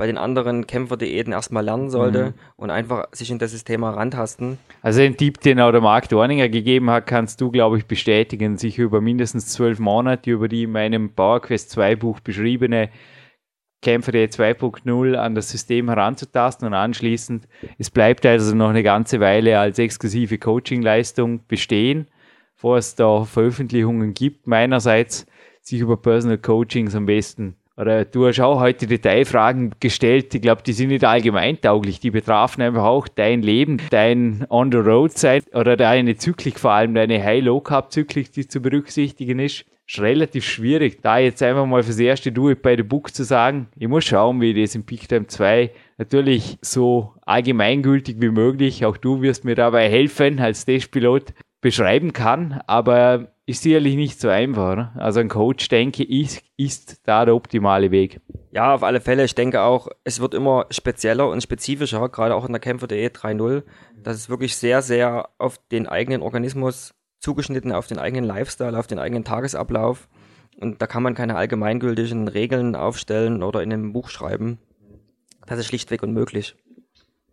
bei den anderen Kämpferdiäten erstmal lernen sollte mhm. und einfach sich in dieses Thema rantasten. Also den Tipp, den auch der Marc Dorninger gegeben hat, kannst du, glaube ich, bestätigen, sich über mindestens zwölf Monate über die in meinem PowerQuest 2 Buch beschriebene Kämpferdiät 2.0 an das System heranzutasten und anschließend, es bleibt also noch eine ganze Weile als exklusive Coaching-Leistung bestehen, bevor es da Veröffentlichungen gibt. Meinerseits sich über Personal Coachings am besten oder du hast auch heute Detailfragen gestellt, ich glaube, die sind nicht allgemeintauglich, die betrafen einfach auch dein Leben, dein On-the-Road-Zeit oder deine Zyklik, vor allem deine High-Low-Carb-Zyklik, die zu berücksichtigen ist. Ist relativ schwierig, da jetzt einfach mal fürs erste it bei the Book zu sagen. Ich muss schauen, wie das im Peak Time 2 natürlich so allgemeingültig wie möglich, auch du wirst mir dabei helfen als Testpilot, beschreiben kann, aber ist sicherlich nicht so einfach. Oder? Also ein Coach, denke ich, ist da der optimale Weg. Ja, auf alle Fälle. Ich denke auch, es wird immer spezieller und spezifischer, gerade auch in der Kämpfer.de 3.0. Das ist wirklich sehr, sehr auf den eigenen Organismus zugeschnitten, auf den eigenen Lifestyle, auf den eigenen Tagesablauf. Und da kann man keine allgemeingültigen Regeln aufstellen oder in einem Buch schreiben. Das ist schlichtweg unmöglich.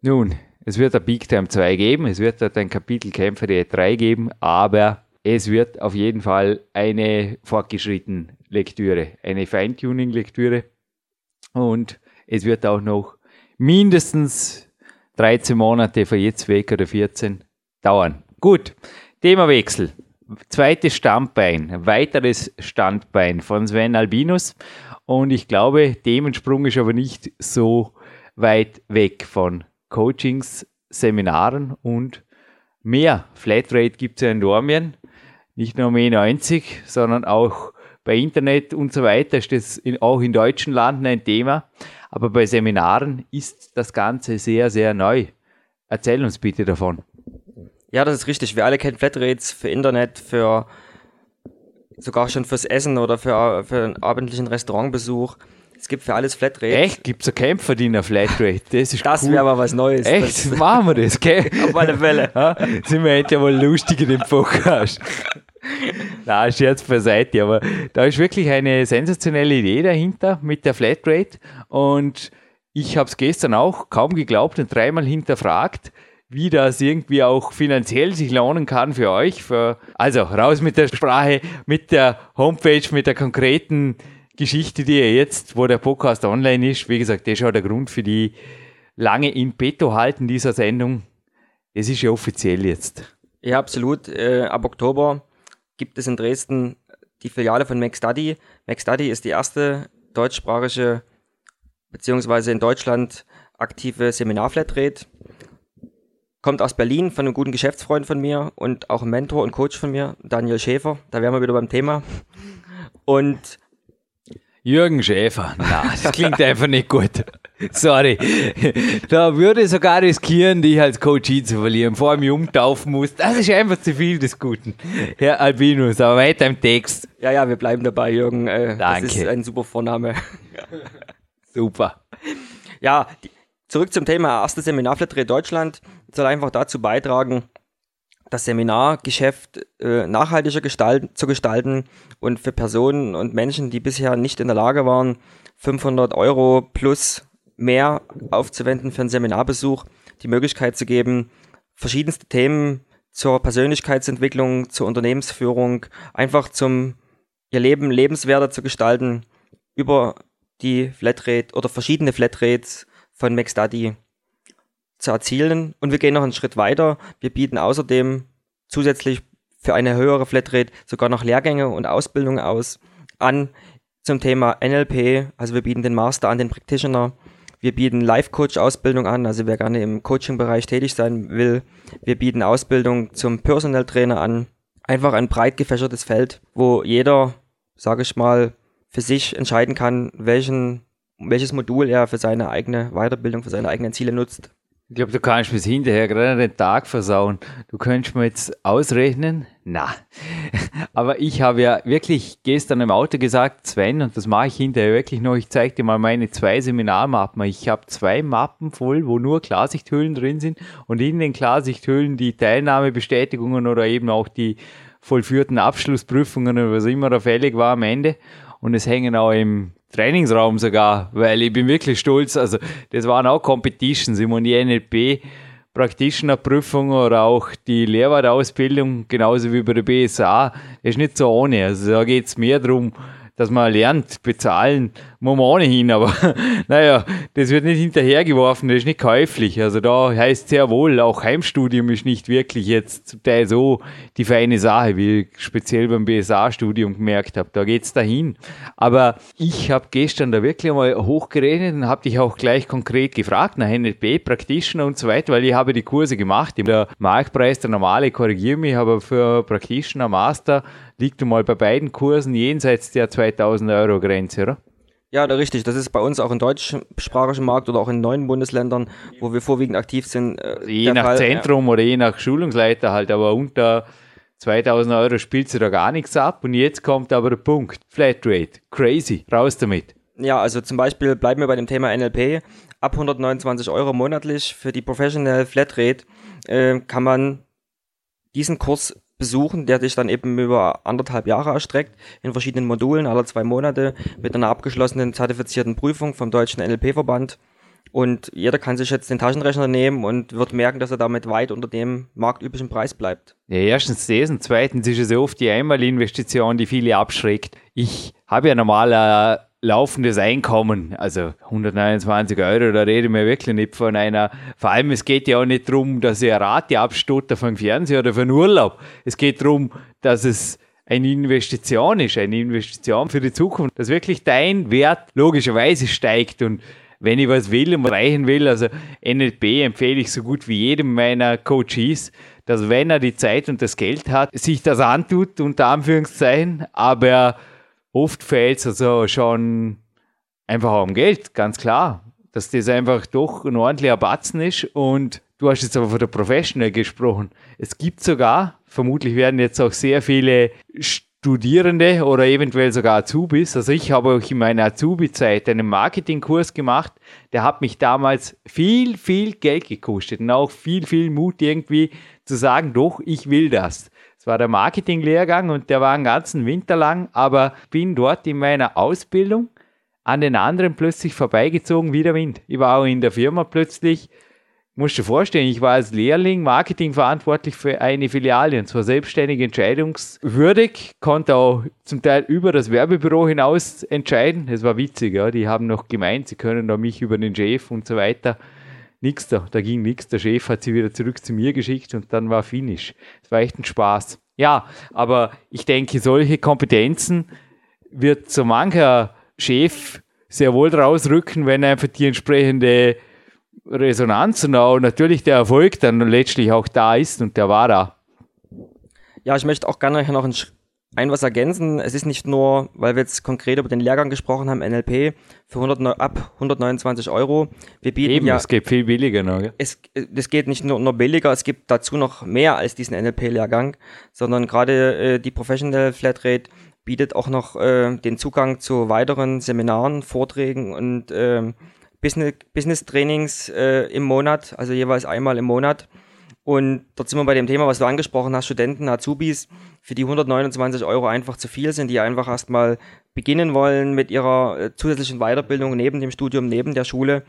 Nun, es wird ein Big Time 2 geben, es wird ein Kapitel Kämpfer.de 3 geben, aber es wird auf jeden Fall eine fortgeschrittene Lektüre, eine Feintuning-Lektüre und es wird auch noch mindestens 13 Monate von jetzt weg oder 14 dauern. Gut, Themawechsel. Zweites Standbein, weiteres Standbein von Sven Albinus und ich glaube, Themensprung ist aber nicht so weit weg von Coachings, Seminaren und mehr. Flatrate gibt es ja in Dormien nicht nur um E90, sondern auch bei Internet und so weiter ist das in, auch in deutschen Landen ein Thema. Aber bei Seminaren ist das Ganze sehr, sehr neu. Erzähl uns bitte davon. Ja, das ist richtig. Wir alle kennen Flatrates für Internet, für sogar schon fürs Essen oder für, für einen abendlichen Restaurantbesuch. Es gibt für alles Flatrate. Echt? Gibt es ein Kämpferdiener Flatrate? Das ist Das cool. wäre aber was Neues. Echt? Das Machen wir das, gell? Auf alle Fälle. Ja, sind wir endlich mal lustig in dem Podcast. Na, Scherz beiseite, aber da ist wirklich eine sensationelle Idee dahinter mit der Flatrate und ich habe es gestern auch kaum geglaubt und dreimal hinterfragt, wie das irgendwie auch finanziell sich lohnen kann für euch. Für, also raus mit der Sprache, mit der Homepage, mit der konkreten Geschichte, die ihr jetzt, wo der Podcast online ist. Wie gesagt, das ist auch der Grund für die lange in petto halten dieser Sendung. Es ist ja offiziell jetzt. Ja, absolut. Äh, ab Oktober gibt es in Dresden die Filiale von MacStudy. MacStudy ist die erste deutschsprachige beziehungsweise in Deutschland aktive Seminarflatrate. Kommt aus Berlin von einem guten Geschäftsfreund von mir und auch ein Mentor und Coach von mir, Daniel Schäfer. Da wären wir wieder beim Thema. Und Jürgen Schäfer. Na, das klingt einfach nicht gut. Sorry. Da würde ich sogar riskieren, dich als Coach zu verlieren, vor allem umtaufen muss. Das ist einfach zu viel des Guten. Herr Albinus, aber weiter im Text. Ja, ja, wir bleiben dabei, Jürgen. Äh, Danke. Das ist ein super Vorname. Super. Ja, zurück zum Thema erste Seminarflatter Deutschland soll einfach dazu beitragen, das Seminargeschäft äh, nachhaltiger gestalten, zu gestalten und für Personen und Menschen, die bisher nicht in der Lage waren, 500 Euro plus mehr aufzuwenden für einen Seminarbesuch, die Möglichkeit zu geben, verschiedenste Themen zur Persönlichkeitsentwicklung, zur Unternehmensführung, einfach zum ihr Leben lebenswerter zu gestalten, über die Flatrate oder verschiedene Flatrates von McStudy zu erzielen. Und wir gehen noch einen Schritt weiter. Wir bieten außerdem zusätzlich für eine höhere Flatrate sogar noch Lehrgänge und Ausbildungen aus an zum Thema NLP. Also wir bieten den Master an, den Practitioner. Wir bieten Life-Coach-Ausbildung an, also wer gerne im Coaching-Bereich tätig sein will. Wir bieten Ausbildung zum Personal Trainer an. Einfach ein breit gefächertes Feld, wo jeder, sage ich mal, für sich entscheiden kann, welchen, welches Modul er für seine eigene Weiterbildung, für seine eigenen Ziele nutzt. Ich glaube, du kannst bis hinterher gerade den Tag versauen. Du könntest mir jetzt ausrechnen? Na. Aber ich habe ja wirklich gestern im Auto gesagt, Sven, und das mache ich hinterher wirklich noch, ich zeige dir mal meine zwei Seminarmappen. Ich habe zwei Mappen voll, wo nur Klarsichthüllen drin sind und in den Klarsichthüllen die Teilnahmebestätigungen oder eben auch die vollführten Abschlussprüfungen oder was immer da fällig war am Ende. Und es hängen auch im Trainingsraum sogar, weil ich bin wirklich stolz. Also, das waren auch Competitions. Ich meine, die NLP Practitioner-Prüfung oder auch die Lehrwartausbildung, genauso wie bei der BSA, ist nicht so ohne. Also, da geht es mehr darum, dass man lernt, bezahlen muss man ohnehin, aber naja, das wird nicht hinterhergeworfen, das ist nicht käuflich. Also da heißt sehr wohl, auch Heimstudium ist nicht wirklich jetzt zum Teil so die feine Sache, wie ich speziell beim BSA-Studium gemerkt habe. Da geht's dahin. Aber ich habe gestern da wirklich mal hochgerechnet und habe dich auch gleich konkret gefragt nach NLP, Practitioner und so weiter, weil ich habe die Kurse gemacht. Der Marktpreis, der normale, korrigiere mich, aber für Practitioner Master liegt mal bei beiden Kursen jenseits der 2000 Euro Grenze, oder? Ja, richtig. Das ist bei uns auch im deutschsprachigen Markt oder auch in neuen Bundesländern, wo wir vorwiegend aktiv sind. Äh, also je nach Fall, Zentrum ja. oder je nach Schulungsleiter halt, aber unter 2000 Euro spielt sie da gar nichts ab. Und jetzt kommt aber der Punkt. Flatrate. Crazy. Raus damit. Ja, also zum Beispiel bleiben wir bei dem Thema NLP. Ab 129 Euro monatlich für die Professional Flatrate äh, kann man diesen Kurs besuchen, der sich dann eben über anderthalb Jahre erstreckt, in verschiedenen Modulen, alle zwei Monate, mit einer abgeschlossenen zertifizierten Prüfung vom Deutschen NLP-Verband. Und jeder kann sich jetzt den Taschenrechner nehmen und wird merken, dass er damit weit unter dem marktüblichen Preis bleibt. Ja, erstens das und zweitens ist es oft die Einmalinvestition, die viele abschreckt. Ich habe ja normal äh, laufendes Einkommen, also 129 Euro, da reden wir wirklich nicht von einer, vor allem es geht ja auch nicht darum, dass ich eine Rate abstotter von Fernseher oder von Urlaub. Es geht darum, dass es eine Investition ist, eine Investition für die Zukunft, dass wirklich dein Wert logischerweise steigt. Und wenn ich was will und erreichen will, also NLP empfehle ich so gut wie jedem meiner Coaches, dass wenn er die Zeit und das Geld hat, sich das antut, unter Anführungszeichen, aber oft fehlt es also schon einfach auch um Geld, ganz klar. Dass das einfach doch ein ordentlicher Batzen ist. Und du hast jetzt aber von der Professional gesprochen. Es gibt sogar, vermutlich werden jetzt auch sehr viele Studierende oder eventuell sogar Azubis. Also ich habe auch in meiner Azubi-Zeit einen Marketingkurs gemacht, der hat mich damals viel, viel Geld gekostet und auch viel, viel Mut irgendwie zu sagen, doch, ich will das war der Marketinglehrgang und der war einen ganzen Winter lang, aber bin dort in meiner Ausbildung an den anderen plötzlich vorbeigezogen wie der Wind. Ich war auch in der Firma plötzlich, musst du dir vorstellen, ich war als Lehrling Marketing verantwortlich für eine Filiale und zwar selbstständig entscheidungswürdig, konnte auch zum Teil über das Werbebüro hinaus entscheiden. Es war witzig, ja. die haben noch gemeint, sie können da mich über den Chef und so weiter nichts da, da ging nichts. Der Chef hat sie wieder zurück zu mir geschickt und dann war Finish. Es war echt ein Spaß. Ja, aber ich denke, solche Kompetenzen wird so mancher Chef sehr wohl rausrücken, wenn einfach die entsprechende Resonanz und auch natürlich der Erfolg dann letztlich auch da ist und der war da. Ja, ich möchte auch gerne noch einen ein was ergänzen. Es ist nicht nur, weil wir jetzt konkret über den Lehrgang gesprochen haben, NLP für 100, ab 129 Euro. Wir bieten Eben, ja, es geht viel billiger noch. Gell? Es, es geht nicht nur, nur billiger, es gibt dazu noch mehr als diesen NLP-Lehrgang, sondern gerade äh, die Professional Flatrate bietet auch noch äh, den Zugang zu weiteren Seminaren, Vorträgen und äh, Business, Business Trainings äh, im Monat, also jeweils einmal im Monat. Und dort sind wir bei dem Thema, was du angesprochen hast, Studenten, Azubis, für die 129 Euro einfach zu viel sind, die einfach erstmal beginnen wollen mit ihrer äh, zusätzlichen Weiterbildung neben dem Studium, neben der Schule,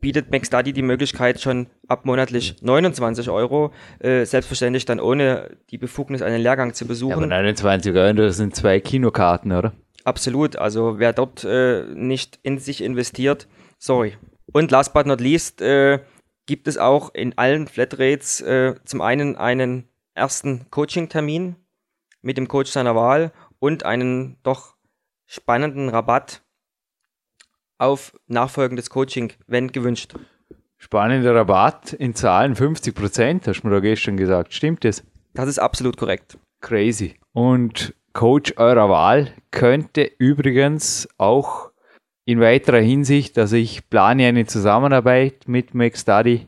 bietet McStudy die Möglichkeit schon ab monatlich 29 Euro, äh, selbstverständlich dann ohne die Befugnis einen Lehrgang zu besuchen. Ja, aber 29 Euro, das sind zwei Kinokarten, oder? Absolut. Also wer dort äh, nicht in sich investiert, sorry. Und last but not least äh, gibt es auch in allen Flatrates äh, zum einen einen ersten Coaching-Termin mit dem Coach seiner Wahl und einen doch spannenden Rabatt auf nachfolgendes Coaching, wenn gewünscht. Spannender Rabatt in Zahlen 50 Prozent, hast du mir da gestern gesagt. Stimmt das? Das ist absolut korrekt. Crazy. Und Coach eurer Wahl könnte übrigens auch in weiterer Hinsicht, also ich plane eine Zusammenarbeit mit McStudy,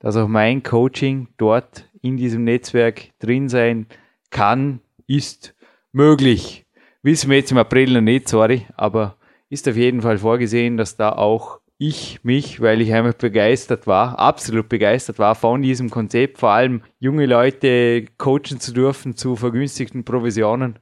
dass auch mein Coaching dort in diesem Netzwerk drin sein kann, ist möglich. Wissen wir jetzt im April noch nicht, sorry, aber ist auf jeden Fall vorgesehen, dass da auch ich mich, weil ich einfach begeistert war, absolut begeistert war von diesem Konzept, vor allem junge Leute coachen zu dürfen zu vergünstigten Provisionen.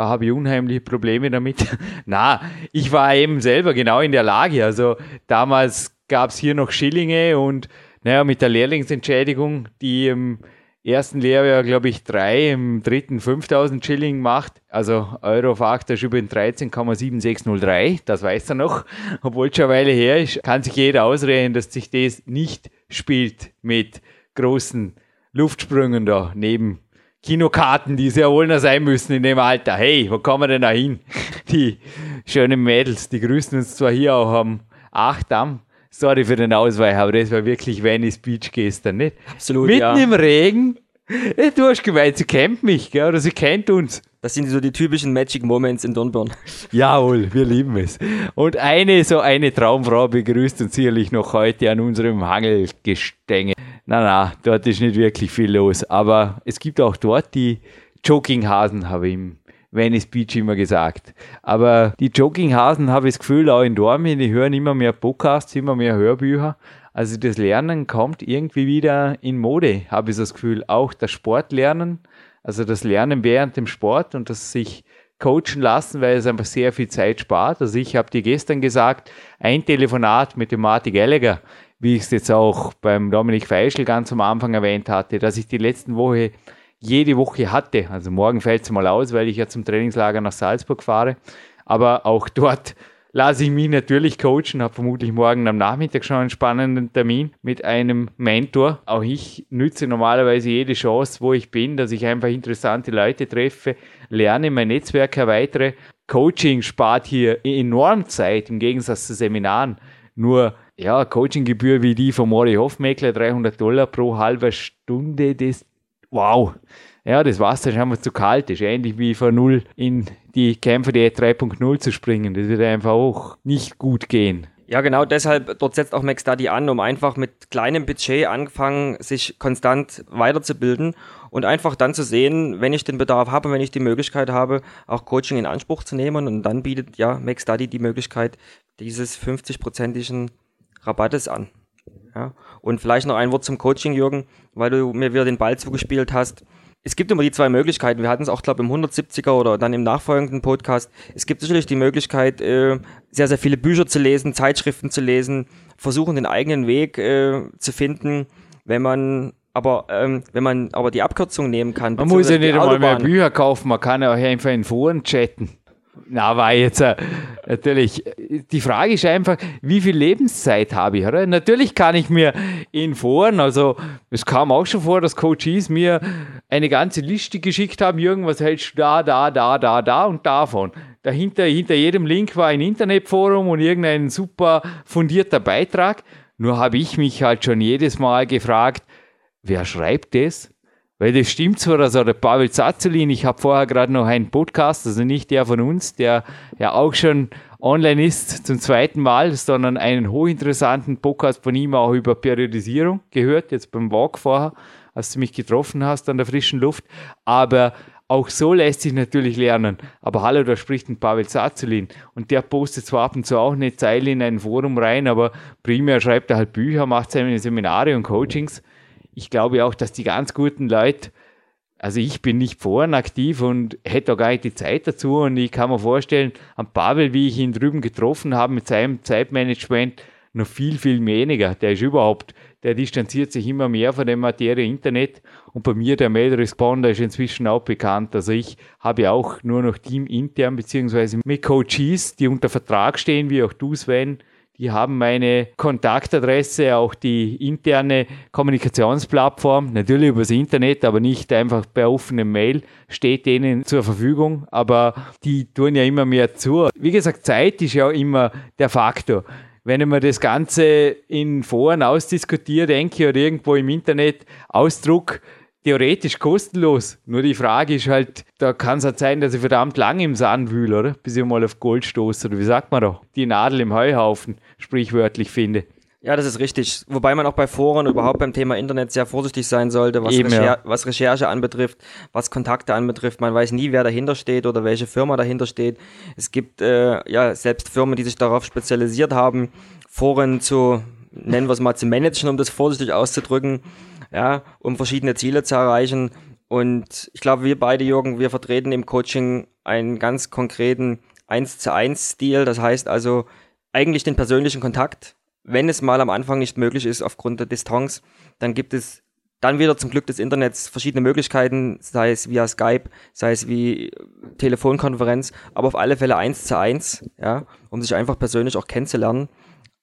Da habe ich unheimliche Probleme damit. Na, ich war eben selber genau in der Lage. Also damals gab es hier noch Schillinge und naja, mit der Lehrlingsentschädigung, die im ersten Lehrjahr, glaube ich, drei, im dritten 5000 Schilling macht. Also Euro faktisch über den 13,7603, das weiß er noch, obwohl es schon eine Weile her ist. Kann sich jeder ausrechnen, dass sich das nicht spielt mit großen Luftsprüngen da neben Kinokarten, die sehr wohl noch sein müssen in dem Alter. Hey, wo kommen wir denn da hin? Die schönen Mädels, die grüßen uns zwar hier auch am Achtamm, Sorry für den Ausweich, aber das war wirklich Venice Beach gestern, nicht? Absolut, Mitten ja. im Regen. Du hast gemeint, sie kennt mich, gell? oder sie kennt uns. Das sind so die typischen Magic Moments in Dornbirn. Jawohl, wir lieben es. Und eine, so eine Traumfrau begrüßt uns sicherlich noch heute an unserem Hangelgestänge. Na, na, dort ist nicht wirklich viel los. Aber es gibt auch dort die Jokinghasen, habe ich im Venice Beach immer gesagt. Aber die Jogginghasen habe ich das Gefühl, auch in Dortmund, die hören immer mehr Podcasts, immer mehr Hörbücher. Also das Lernen kommt irgendwie wieder in Mode, habe ich das Gefühl. Auch das Sportlernen, also das Lernen während dem Sport und das sich coachen lassen, weil es einfach sehr viel Zeit spart. Also ich habe dir gestern gesagt, ein Telefonat mit dem Marty Gallagher, wie ich es jetzt auch beim Dominik Feischl ganz am Anfang erwähnt hatte, dass ich die letzten Woche jede Woche hatte. Also morgen fällt es mal aus, weil ich ja zum Trainingslager nach Salzburg fahre. Aber auch dort lasse ich mich natürlich coachen, habe vermutlich morgen am Nachmittag schon einen spannenden Termin mit einem Mentor. Auch ich nütze normalerweise jede Chance, wo ich bin, dass ich einfach interessante Leute treffe, lerne, mein Netzwerk erweitere. Coaching spart hier enorm Zeit im Gegensatz zu Seminaren. Nur ja, Coachinggebühr wie die von Mori Hofmeckler, 300 Dollar pro halbe Stunde, das wow, ja, das Wasser ist einfach zu kalt. Das ist ähnlich wie von Null in die Kämpfer die 3.0 zu springen. Das wird einfach auch nicht gut gehen. Ja, genau deshalb, dort setzt auch McStudy an, um einfach mit kleinem Budget anfangen, sich konstant weiterzubilden und einfach dann zu sehen, wenn ich den Bedarf habe, wenn ich die Möglichkeit habe, auch Coaching in Anspruch zu nehmen. Und dann bietet ja McStudy die Möglichkeit dieses 50-prozentigen Rabattes an. Ja. Und vielleicht noch ein Wort zum Coaching, Jürgen, weil du mir wieder den Ball zugespielt hast. Es gibt immer die zwei Möglichkeiten. Wir hatten es auch, glaube ich, im 170er oder dann im nachfolgenden Podcast. Es gibt sicherlich die Möglichkeit, äh, sehr, sehr viele Bücher zu lesen, Zeitschriften zu lesen, versuchen den eigenen Weg äh, zu finden, wenn man aber ähm, wenn man aber die Abkürzung nehmen kann. Man muss ja nicht einmal mehr. Bücher kaufen, man kann ja auch einfach in Foren chatten. Na, war jetzt äh, natürlich. Die Frage ist einfach, wie viel Lebenszeit habe ich? Oder? Natürlich kann ich mir in Foren, also es kam auch schon vor, dass Coaches mir eine ganze Liste geschickt haben, Jürgen, was hältst du da, da, da, da, da und davon. Dahinter, hinter jedem Link war ein Internetforum und irgendein super fundierter Beitrag. Nur habe ich mich halt schon jedes Mal gefragt, wer schreibt das? Weil das stimmt zwar, also der Pavel Zazelin, ich habe vorher gerade noch einen Podcast, also nicht der von uns, der ja auch schon online ist zum zweiten Mal, sondern einen hochinteressanten Podcast von ihm auch über Periodisierung gehört, jetzt beim Walk vorher, als du mich getroffen hast an der frischen Luft. Aber auch so lässt sich natürlich lernen. Aber hallo, da spricht ein Pavel Zazelin. Und der postet zwar ab und zu auch eine Zeile in ein Forum rein, aber primär schreibt er halt Bücher, macht seine Seminare und Coachings ich glaube auch, dass die ganz guten Leute, also ich bin nicht vorhin aktiv und hätte auch gar nicht die Zeit dazu und ich kann mir vorstellen, am Pavel, wie ich ihn drüben getroffen habe mit seinem Zeitmanagement, noch viel, viel weniger. Der ist überhaupt der distanziert sich immer mehr von der Materie Internet. Und bei mir, der Mail Responder, ist inzwischen auch bekannt. Also ich habe auch nur noch Team intern, beziehungsweise mit Coaches, die unter Vertrag stehen, wie auch du, Sven, die haben meine Kontaktadresse, auch die interne Kommunikationsplattform, natürlich übers Internet, aber nicht einfach per offenem Mail, steht denen zur Verfügung. Aber die tun ja immer mehr zu. Wie gesagt, Zeit ist ja immer der Faktor. Wenn ich mir das Ganze in Foren ausdiskutiere, denke oder irgendwo im Internet ausdruck, theoretisch kostenlos. Nur die Frage ist halt, da kann es halt sein, dass ich verdammt lange im Sand wühle, oder? Bis ich mal auf Gold stoße, oder wie sagt man da? Die Nadel im Heuhaufen, sprichwörtlich finde. Ja, das ist richtig. Wobei man auch bei Foren überhaupt beim Thema Internet sehr vorsichtig sein sollte, was, Eben, Recher ja. was Recherche anbetrifft, was Kontakte anbetrifft. Man weiß nie, wer dahinter steht oder welche Firma dahinter steht. Es gibt äh, ja selbst Firmen, die sich darauf spezialisiert haben, Foren zu, nennen wir es mal, zu managen, um das vorsichtig auszudrücken ja, um verschiedene Ziele zu erreichen. Und ich glaube, wir beide, Jürgen, wir vertreten im Coaching einen ganz konkreten 1 zu 1 Stil. Das heißt also eigentlich den persönlichen Kontakt. Wenn es mal am Anfang nicht möglich ist aufgrund der Distanz, dann gibt es dann wieder zum Glück des Internets verschiedene Möglichkeiten, sei es via Skype, sei es wie Telefonkonferenz, aber auf alle Fälle eins zu eins, ja, um sich einfach persönlich auch kennenzulernen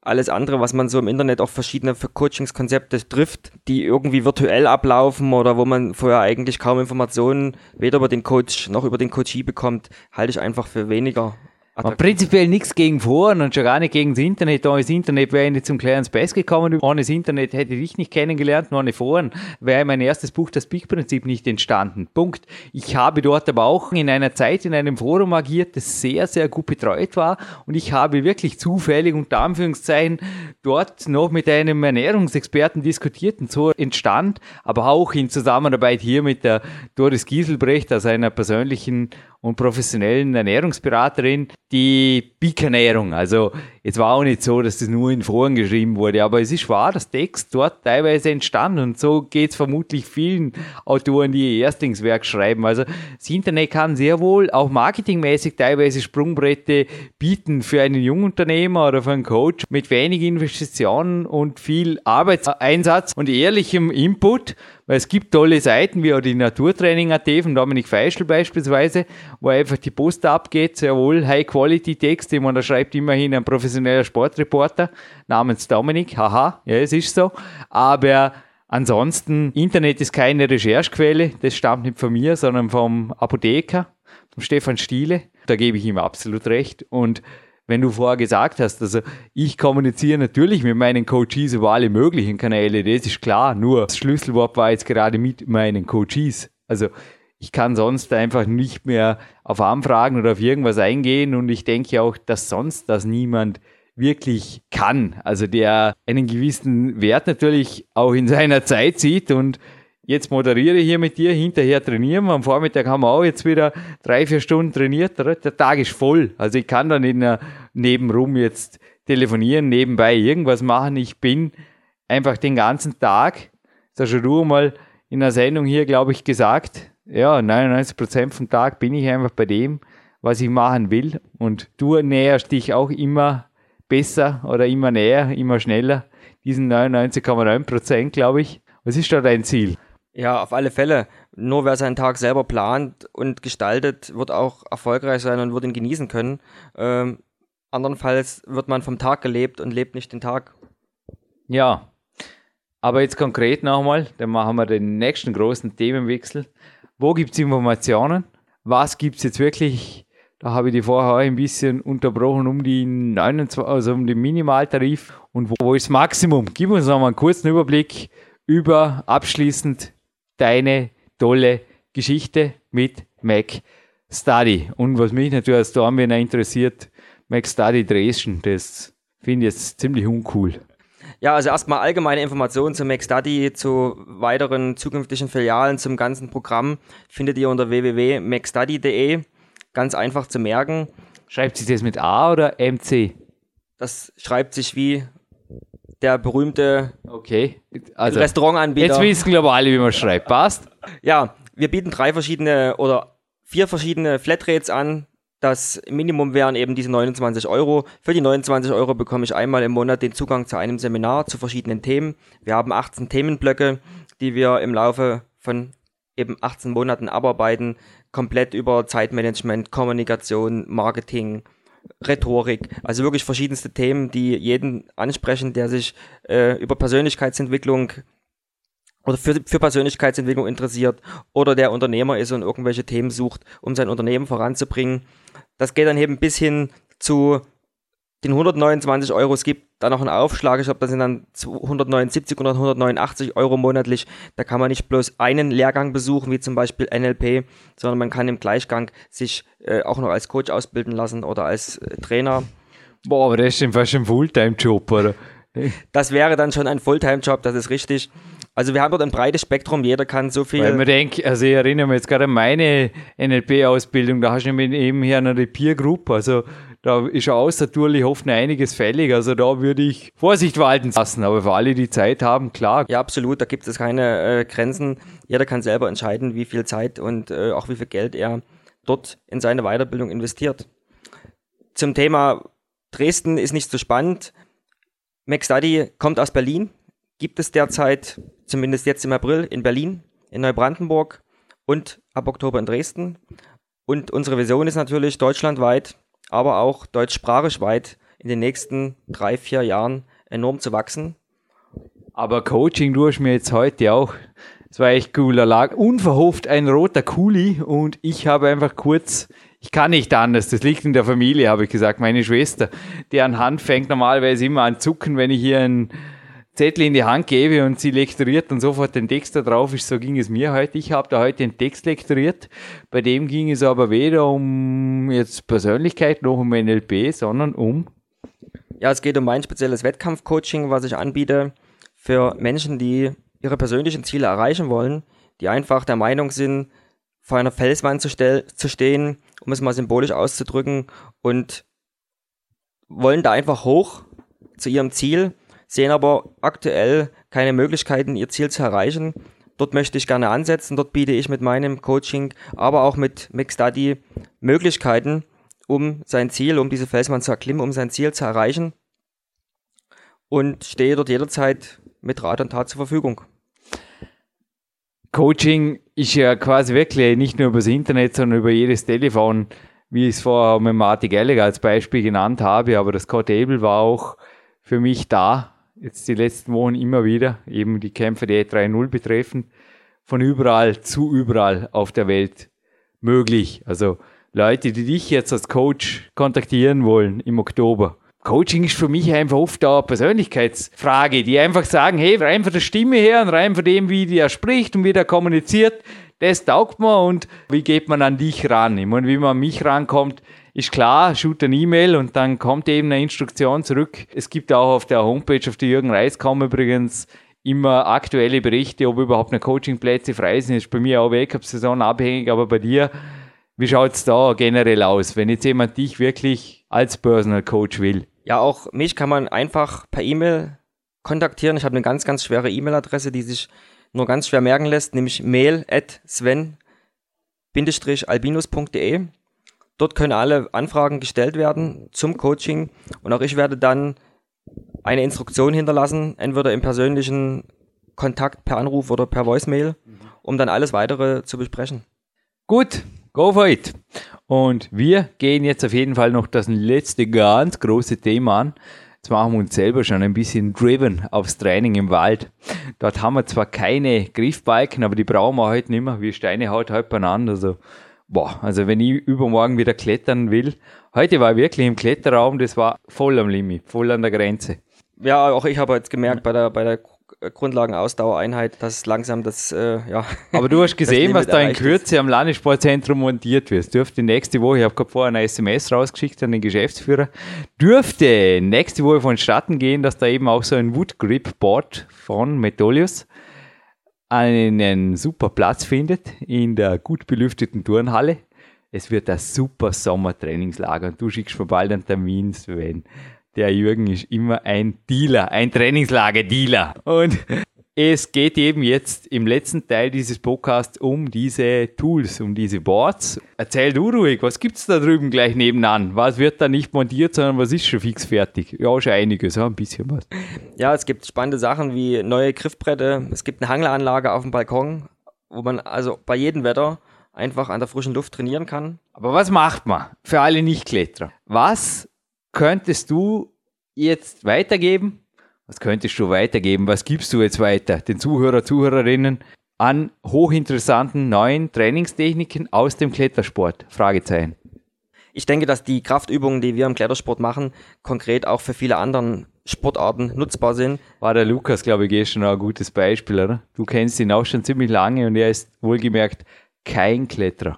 alles andere, was man so im Internet auch verschiedene Coachingskonzepte trifft, die irgendwie virtuell ablaufen oder wo man vorher eigentlich kaum Informationen weder über den Coach noch über den Coachee bekommt, halte ich einfach für weniger aber prinzipiell nichts gegen Foren und schon gar nicht gegen das Internet. Ohne das Internet wäre ich nicht zum Clarence Bass gekommen. Ohne das Internet hätte ich dich nicht kennengelernt. Ohne Foren wäre mein erstes Buch, das Peak-Prinzip, nicht entstanden. Punkt. Ich habe dort aber auch in einer Zeit in einem Forum agiert, das sehr, sehr gut betreut war. Und ich habe wirklich zufällig, unter Anführungszeichen, dort noch mit einem Ernährungsexperten diskutiert. Und so entstand, aber auch in Zusammenarbeit hier mit der Doris Gieselbrecht, also einer persönlichen und professionellen Ernährungsberaterin die Peak-Ernährung. Also es war auch nicht so, dass das nur in Foren geschrieben wurde, aber es ist wahr, dass Text dort teilweise entstanden und so geht es vermutlich vielen Autoren, die ihr Erstlingswerk schreiben. Also das Internet kann sehr wohl auch marketingmäßig teilweise Sprungbrette bieten für einen Jungunternehmer oder für einen Coach mit wenig Investitionen und viel Arbeitseinsatz und ehrlichem Input weil es gibt tolle Seiten wie auch die Naturtraining.at von Dominik Feischl beispielsweise, wo einfach die Post abgeht, sehr wohl High-Quality-Texte, man da schreibt immerhin ein professioneller Sportreporter namens Dominik, haha, ja, es ist so, aber ansonsten, Internet ist keine Recherchequelle, das stammt nicht von mir, sondern vom Apotheker, vom Stefan Stiele, da gebe ich ihm absolut recht. Und wenn du vorher gesagt hast, also ich kommuniziere natürlich mit meinen Coaches über alle möglichen Kanäle, das ist klar, nur das Schlüsselwort war jetzt gerade mit meinen Coaches. Also ich kann sonst einfach nicht mehr auf Anfragen oder auf irgendwas eingehen und ich denke auch, dass sonst das niemand wirklich kann. Also der einen gewissen Wert natürlich auch in seiner Zeit sieht und jetzt moderiere ich hier mit dir, hinterher trainieren. Am Vormittag haben wir auch jetzt wieder drei, vier Stunden trainiert. Der Tag ist voll. Also ich kann dann in der nebenrum jetzt telefonieren, nebenbei irgendwas machen. Ich bin einfach den ganzen Tag, das hast du mal in der Sendung hier, glaube ich, gesagt, ja, 99 Prozent vom Tag bin ich einfach bei dem, was ich machen will. Und du näherst dich auch immer besser oder immer näher, immer schneller. Diesen 99,9 Prozent, glaube ich. Was ist da dein Ziel? Ja, auf alle Fälle. Nur wer seinen Tag selber plant und gestaltet, wird auch erfolgreich sein und wird ihn genießen können. Ähm, andernfalls wird man vom Tag gelebt und lebt nicht den Tag. Ja, aber jetzt konkret nochmal, dann machen wir den nächsten großen Themenwechsel. Wo gibt es Informationen? Was gibt es jetzt wirklich? Da habe ich die vorher ein bisschen unterbrochen um die 29, also um den Minimaltarif und wo, wo ist das Maximum? Gib uns nochmal einen kurzen Überblick über abschließend deine tolle Geschichte mit Mac Study. Und was mich natürlich als Dornbirner interessiert, Mac Study Dresden, das finde ich jetzt ziemlich uncool. Ja, also erstmal allgemeine Informationen zu Mac Study, zu weiteren zukünftigen Filialen, zum ganzen Programm findet ihr unter www.macstudy.de. Ganz einfach zu merken. Schreibt sich das mit A oder MC? Das schreibt sich wie der berühmte okay. also, Restaurantanbieter. Jetzt wissen glaube ich alle, wie man schreibt. Passt? Ja, wir bieten drei verschiedene oder vier verschiedene Flatrates an. Das Minimum wären eben diese 29 Euro. Für die 29 Euro bekomme ich einmal im Monat den Zugang zu einem Seminar zu verschiedenen Themen. Wir haben 18 Themenblöcke, die wir im Laufe von eben 18 Monaten abarbeiten, komplett über Zeitmanagement, Kommunikation, Marketing, Rhetorik, also wirklich verschiedenste Themen, die jeden ansprechen, der sich äh, über Persönlichkeitsentwicklung oder für, für Persönlichkeitsentwicklung interessiert oder der Unternehmer ist und irgendwelche Themen sucht, um sein Unternehmen voranzubringen. Das geht dann eben bis hin zu den 129 Euro. Es gibt da noch einen Aufschlag. Ich glaube, das sind dann 179 oder 189 Euro monatlich. Da kann man nicht bloß einen Lehrgang besuchen, wie zum Beispiel NLP, sondern man kann im Gleichgang sich äh, auch noch als Coach ausbilden lassen oder als äh, Trainer. Boah, aber das ist fast ein Fulltime-Job, oder? Das wäre dann schon ein Fulltime-Job, das ist richtig. Also wir haben dort ein breites Spektrum, jeder kann so viel. Weil man denkt, also ich erinnere mich jetzt gerade an meine NLP-Ausbildung, da hast du nämlich eben hier eine Peer Group, also da ist außertourlich oft noch einiges fällig, also da würde ich Vorsicht walten lassen, aber für alle, die Zeit haben, klar. Ja, absolut, da gibt es keine äh, Grenzen. Jeder kann selber entscheiden, wie viel Zeit und äh, auch wie viel Geld er dort in seine Weiterbildung investiert. Zum Thema Dresden ist nicht so spannend. McStudy kommt aus Berlin, gibt es derzeit, zumindest jetzt im April, in Berlin, in Neubrandenburg und ab Oktober in Dresden. Und unsere Vision ist natürlich deutschlandweit, aber auch deutschsprachig weit in den nächsten drei, vier Jahren enorm zu wachsen. Aber Coaching du hast mir jetzt heute auch. Es war echt cool. Da lag unverhofft ein roter Kuli und ich habe einfach kurz, ich kann nicht anders, das liegt in der Familie, habe ich gesagt. Meine Schwester, deren Hand fängt normalerweise immer an zucken, wenn ich hier ein Zettel in die Hand gebe und sie lektoriert dann sofort den Text da drauf ist. So ging es mir heute. Ich habe da heute den Text lektoriert. Bei dem ging es aber weder um jetzt Persönlichkeit noch um NLP, sondern um. Ja, es geht um mein spezielles Wettkampfcoaching, was ich anbiete für Menschen, die ihre persönlichen Ziele erreichen wollen, die einfach der Meinung sind, vor einer Felswand zu, zu stehen, um es mal symbolisch auszudrücken, und wollen da einfach hoch zu ihrem Ziel sehen aber aktuell keine Möglichkeiten, ihr Ziel zu erreichen. Dort möchte ich gerne ansetzen. Dort biete ich mit meinem Coaching, aber auch mit McStudy Möglichkeiten, um sein Ziel, um diese Felsmann zu erklimmen, um sein Ziel zu erreichen. Und stehe dort jederzeit mit Rat und Tat zur Verfügung. Coaching ist ja quasi wirklich nicht nur über das Internet, sondern über jedes Telefon, wie ich es vorher mit Marty Gallagher als Beispiel genannt habe. Aber das Abel war auch für mich da, jetzt die letzten Wochen immer wieder, eben die Kämpfe der E3.0 betreffen, von überall zu überall auf der Welt möglich. Also Leute, die dich jetzt als Coach kontaktieren wollen im Oktober. Coaching ist für mich einfach oft eine Persönlichkeitsfrage, die einfach sagen, hey, rein von der Stimme her und rein von dem, wie der spricht und wie der kommuniziert, das taugt mir und wie geht man an dich ran? Ich meine, wie man an mich rankommt, ist klar, shoot eine E-Mail und dann kommt eben eine Instruktion zurück. Es gibt auch auf der Homepage, auf der Jürgen Reis.com übrigens immer aktuelle Berichte, ob überhaupt eine Coachingplätze frei sind. Das ist bei mir auch Weltcup-Saison abhängig, aber bei dir, wie schaut es da generell aus, wenn jetzt jemand dich wirklich als Personal Coach will? Ja, auch mich kann man einfach per E-Mail kontaktieren. Ich habe eine ganz, ganz schwere E-Mail-Adresse, die sich nur ganz schwer merken lässt, nämlich mail at sven-albinus.de. Dort können alle Anfragen gestellt werden zum Coaching und auch ich werde dann eine Instruktion hinterlassen, entweder im persönlichen Kontakt per Anruf oder per Voicemail, um dann alles weitere zu besprechen. Gut, go for it. Und wir gehen jetzt auf jeden Fall noch das letzte ganz große Thema an. Jetzt machen wir uns selber schon ein bisschen driven aufs Training im Wald. Dort haben wir zwar keine Griffbalken, aber die brauchen wir heute nicht mehr. wie Steine haut halt beieinander. Also boah, also wenn ich übermorgen wieder klettern will, heute war ich wirklich im Kletterraum, das war voll am Limit, voll an der Grenze. Ja, auch ich habe jetzt gemerkt bei der, bei der Grundlagenausdauereinheit, dass langsam das, äh, ja. Aber du hast gesehen, was da in Kürze ist. am Landessportzentrum montiert wird. Dürfte nächste Woche, ich habe gerade vorher eine SMS rausgeschickt an den Geschäftsführer, dürfte nächste Woche vonstatten gehen, dass da eben auch so ein Wood Grip Board von Metolius einen super Platz findet in der gut belüfteten Turnhalle. Es wird ein super Sommertrainingslager und du schickst mir bald einen Termin, Sven. Der Jürgen ist immer ein Dealer, ein Trainingslager-Dealer. Und es geht eben jetzt im letzten Teil dieses Podcasts um diese Tools, um diese Boards. Erzähl du ruhig, was gibt es da drüben gleich nebenan? Was wird da nicht montiert, sondern was ist schon fix fertig? Ja, schon einiges, ja, ein bisschen was. Ja, es gibt spannende Sachen wie neue Griffbretter, es gibt eine Hangleranlage auf dem Balkon, wo man also bei jedem Wetter einfach an der frischen Luft trainieren kann. Aber was macht man für alle Nichtkletterer? Was könntest du jetzt weitergeben was könntest du weitergeben? Was gibst du jetzt weiter den Zuhörer, Zuhörerinnen an hochinteressanten neuen Trainingstechniken aus dem Klettersport? Fragezeichen. Ich denke, dass die Kraftübungen, die wir im Klettersport machen, konkret auch für viele anderen Sportarten nutzbar sind. War der Lukas, glaube ich, gestern auch ein gutes Beispiel, oder? Du kennst ihn auch schon ziemlich lange und er ist wohlgemerkt kein Kletterer.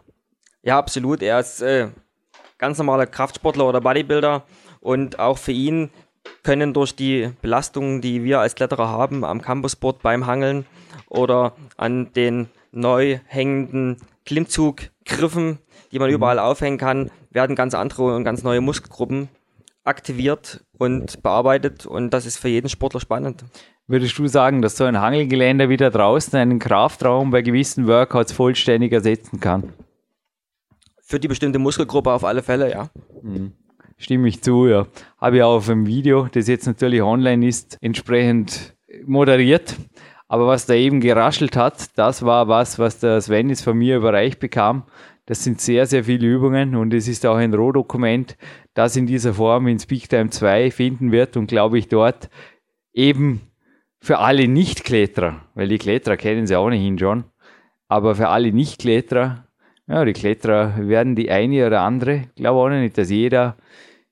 Ja, absolut. Er ist äh, ganz normaler Kraftsportler oder Bodybuilder und auch für ihn können durch die Belastungen, die wir als Kletterer haben am Campusboard beim Hangeln oder an den neu hängenden Klimmzuggriffen, die man mhm. überall aufhängen kann, werden ganz andere und ganz neue Muskelgruppen aktiviert und bearbeitet und das ist für jeden Sportler spannend. Würdest du sagen, dass so ein Hangelgeländer wieder draußen einen Kraftraum bei gewissen Workouts vollständig ersetzen kann? Für die bestimmte Muskelgruppe auf alle Fälle, ja. Mhm stimme ich zu, ja. Habe ich auch auf dem Video, das jetzt natürlich online ist, entsprechend moderiert. Aber was da eben geraschelt hat, das war was, was der Sven jetzt von mir überreicht bekam. Das sind sehr, sehr viele Übungen und es ist auch ein Rohdokument, das in dieser Form in Speaktime 2 finden wird und glaube ich dort eben für alle Nicht-Kletterer, weil die Kletterer kennen sie nicht schon, aber für alle Nicht-Kletterer, ja, die Kletterer werden die eine oder andere, glaube auch nicht, dass jeder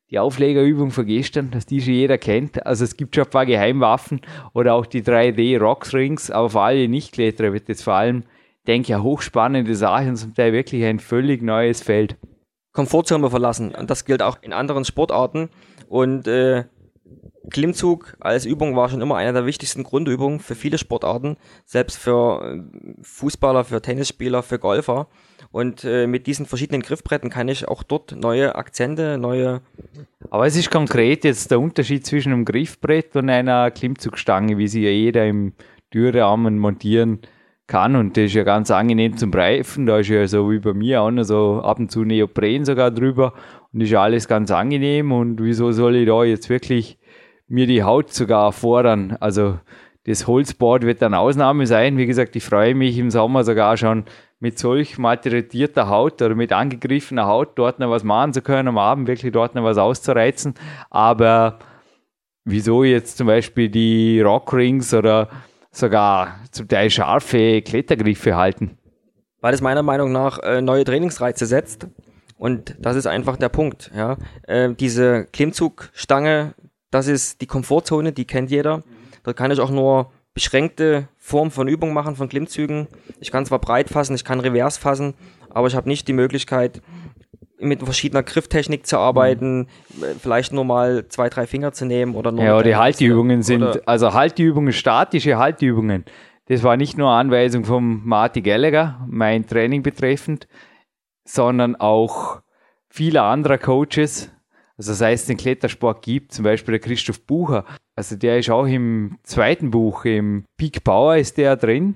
die Auflegerübung von gestern, dass die schon jeder kennt. Also es gibt schon ein paar Geheimwaffen oder auch die 3D Rocks Rings, aber für alle Nichtkletterer wird jetzt vor allem, denke ich, hochspannende Sache und zum Teil wirklich ein völlig neues Feld. Komfortzone verlassen und das gilt auch in anderen Sportarten und äh, Klimmzug als Übung war schon immer eine der wichtigsten Grundübungen für viele Sportarten, selbst für äh, Fußballer, für Tennisspieler, für Golfer. Und äh, mit diesen verschiedenen Griffbretten kann ich auch dort neue Akzente, neue. Aber es ist konkret jetzt der Unterschied zwischen einem Griffbrett und einer Klimmzugstange, wie sie ja jeder im Türrahmen montieren kann. Und das ist ja ganz angenehm zum Reifen. Da ist ja so wie bei mir auch noch so ab und zu Neopren sogar drüber. Und ist ja alles ganz angenehm. Und wieso soll ich da jetzt wirklich mir die Haut sogar fordern? Also das Holzboard wird dann Ausnahme sein. Wie gesagt, ich freue mich im Sommer sogar schon mit solch malträtierter Haut oder mit angegriffener Haut dort noch was machen zu können, am Abend wirklich dort noch was auszureizen. Aber wieso jetzt zum Beispiel die Rockrings oder sogar zum Teil scharfe Klettergriffe halten? Weil es meiner Meinung nach äh, neue Trainingsreize setzt. Und das ist einfach der Punkt. Ja. Äh, diese Klimmzugstange, das ist die Komfortzone, die kennt jeder. Dort kann ich auch nur beschränkte Form von Übung machen, von Klimmzügen. Ich kann zwar breit fassen, ich kann revers fassen, aber ich habe nicht die Möglichkeit, mit verschiedener Grifftechnik zu arbeiten, vielleicht nur mal zwei, drei Finger zu nehmen oder nur. Ja, die Haltübungen sind, also Haltübungen, statische Haltübungen. Das war nicht nur Anweisung von Marty Gallagher, mein Training betreffend, sondern auch viele anderer Coaches, also sei es den Klettersport gibt, zum Beispiel der Christoph Bucher, also der ist auch im zweiten Buch, im Peak Power ist der drin.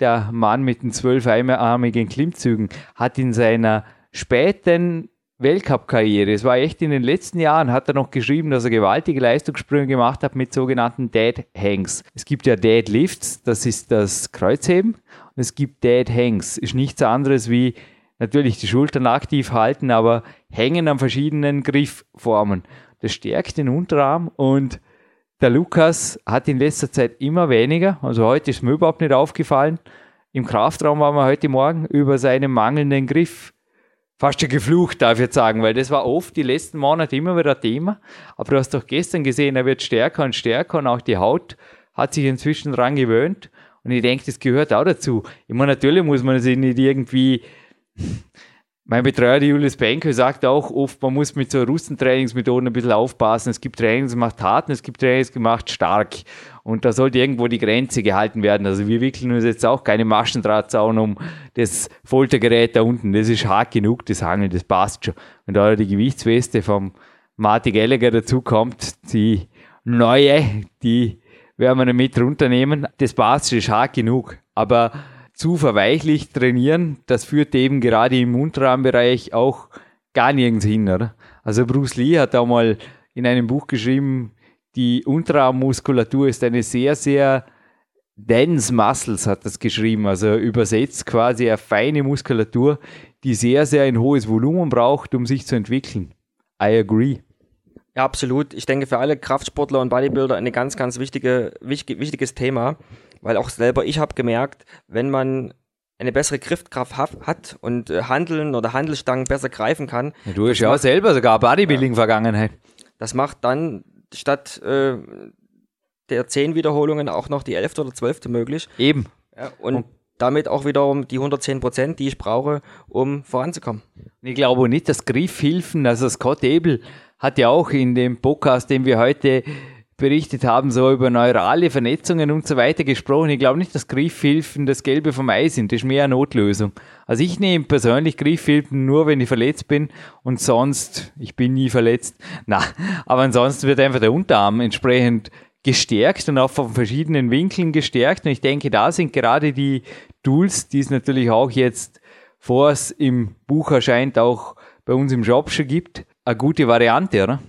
Der Mann mit den zwölfarmigen Klimmzügen hat in seiner späten Weltcup-Karriere, es war echt in den letzten Jahren, hat er noch geschrieben, dass er gewaltige Leistungssprünge gemacht hat mit sogenannten Dead Hangs. Es gibt ja Dead Lifts, das ist das Kreuzheben, und es gibt Dead Hangs, ist nichts anderes wie natürlich die Schultern aktiv halten, aber hängen an verschiedenen Griffformen. Das stärkt den Unterarm und der Lukas hat in letzter Zeit immer weniger, also heute ist mir überhaupt nicht aufgefallen. Im Kraftraum waren wir heute Morgen über seinen mangelnden Griff fast schon geflucht, darf ich jetzt sagen, weil das war oft die letzten Monate immer wieder Thema. Aber du hast doch gestern gesehen, er wird stärker und stärker und auch die Haut hat sich inzwischen daran gewöhnt. Und ich denke, das gehört auch dazu. Meine, natürlich muss man sich nicht irgendwie mein Betreuer, Julius Benke, sagt auch oft, man muss mit so Russentrainingsmethoden ein bisschen aufpassen. Es gibt Trainings gemacht hart und es gibt Trainings gemacht stark. Und da sollte irgendwo die Grenze gehalten werden. Also wir wickeln uns jetzt auch keine Maschendrahtzaun um das Foltergerät da unten. Das ist hart genug, das Hangeln, das passt schon. Wenn da die Gewichtsweste vom Marty Gallagher dazukommt, die neue, die werden wir nicht mit runternehmen. Das passt, ist hart genug. Aber zu verweichlich trainieren, das führt eben gerade im Unterarmbereich auch gar nirgends hin, oder? Also Bruce Lee hat da mal in einem Buch geschrieben, die Unterarmmuskulatur ist eine sehr, sehr dense Muscles, hat das geschrieben, also übersetzt quasi eine feine Muskulatur, die sehr, sehr ein hohes Volumen braucht, um sich zu entwickeln. I agree. Ja, absolut. Ich denke für alle Kraftsportler und Bodybuilder ein ganz, ganz wichtige, wichtig, wichtiges Thema, weil auch selber ich habe gemerkt, wenn man eine bessere Griffkraft hat und äh, Handeln oder Handelstangen besser greifen kann. Ja, du hast ja auch selber sogar Bodybuilding-Vergangenheit. Das macht dann statt äh, der zehn Wiederholungen auch noch die elfte oder zwölfte möglich. Eben. Ja, und, und damit auch wiederum die 110 Prozent, die ich brauche, um voranzukommen. Ich glaube nicht, dass Griffhilfen, also Scott Abel hat ja auch in dem Podcast, den wir heute berichtet haben, so über neurale Vernetzungen und so weiter gesprochen. Ich glaube nicht, dass Griffhilfen das Gelbe vom Ei sind. Das ist mehr eine Notlösung. Also ich nehme persönlich Griffhilfen nur, wenn ich verletzt bin und sonst, ich bin nie verletzt. Na, aber ansonsten wird einfach der Unterarm entsprechend gestärkt und auch von verschiedenen Winkeln gestärkt. Und ich denke, da sind gerade die Tools, die es natürlich auch jetzt, vor es im Buch erscheint, auch bei uns im Shop schon gibt, eine gute Variante, oder?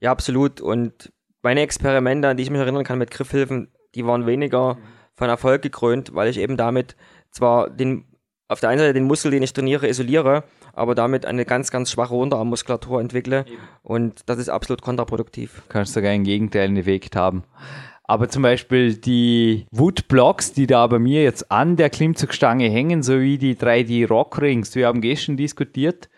Ja, absolut. Und meine Experimente, an die ich mich erinnern kann mit Griffhilfen, die waren weniger von Erfolg gekrönt, weil ich eben damit zwar den, auf der einen Seite den Muskel, den ich trainiere, isoliere, aber damit eine ganz, ganz schwache Unterarmmuskulatur entwickle. Und das ist absolut kontraproduktiv. Kannst sogar einen gegenteiligen Effekt haben. Aber zum Beispiel die Woodblocks, die da bei mir jetzt an der Klimmzugstange hängen, sowie die 3D Rock Rings, wir haben gestern diskutiert,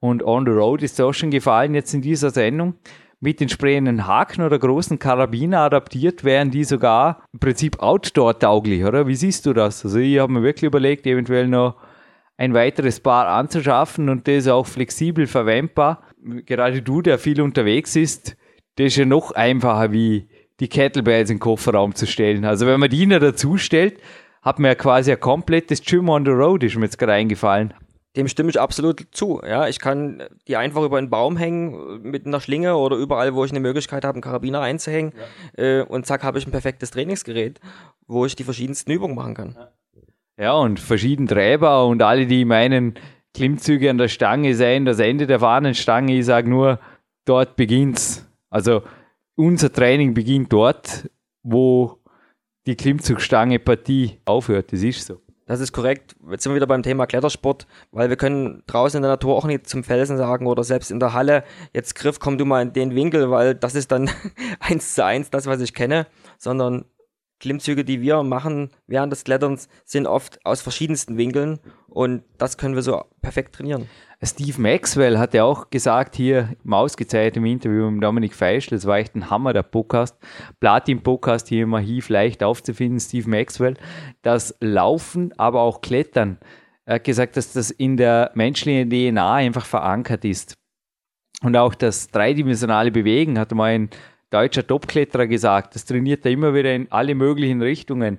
und On the Road ist auch schon gefallen jetzt in dieser Sendung. Mit entsprechenden Haken oder großen Karabiner adaptiert wären die sogar im Prinzip outdoor-tauglich, oder? Wie siehst du das? Also ich habe mir wirklich überlegt, eventuell noch ein weiteres Paar anzuschaffen und das auch flexibel verwendbar. Gerade du, der viel unterwegs ist, das ist ja noch einfacher wie die Kettlebells in den Kofferraum zu stellen. Also wenn man die noch dazu stellt, hat man ja quasi ein komplettes Gym on the Road, ist mir jetzt gerade eingefallen. Dem stimme ich absolut zu. Ja, ich kann die einfach über einen Baum hängen mit einer Schlinge oder überall, wo ich eine Möglichkeit habe, einen Karabiner einzuhängen. Ja. Äh, und zack, habe ich ein perfektes Trainingsgerät, wo ich die verschiedensten Übungen machen kann. Ja, und verschiedene Träber und alle, die meinen, Klimmzüge an der Stange seien das Ende der Fahnenstange. Ich sage nur, dort beginnt's. Also unser Training beginnt dort, wo die Klimmzugstange-Partie aufhört. Das ist so. Das ist korrekt. Jetzt sind wir wieder beim Thema Klettersport, weil wir können draußen in der Natur auch nicht zum Felsen sagen oder selbst in der Halle, jetzt Griff, komm du mal in den Winkel, weil das ist dann eins zu eins das, was ich kenne, sondern Klimmzüge, die wir machen während des Kletterns, sind oft aus verschiedensten Winkeln und das können wir so perfekt trainieren. Steve Maxwell hat ja auch gesagt hier im ausgezeichneten Interview mit Dominik Feischl, das war echt ein Hammer, der Podcast, Platin-Podcast hier im Archiv leicht aufzufinden, Steve Maxwell, das Laufen, aber auch Klettern. Er hat gesagt, dass das in der menschlichen DNA einfach verankert ist. Und auch das dreidimensionale Bewegen, hat mal ein deutscher Topkletterer gesagt, das trainiert er immer wieder in alle möglichen Richtungen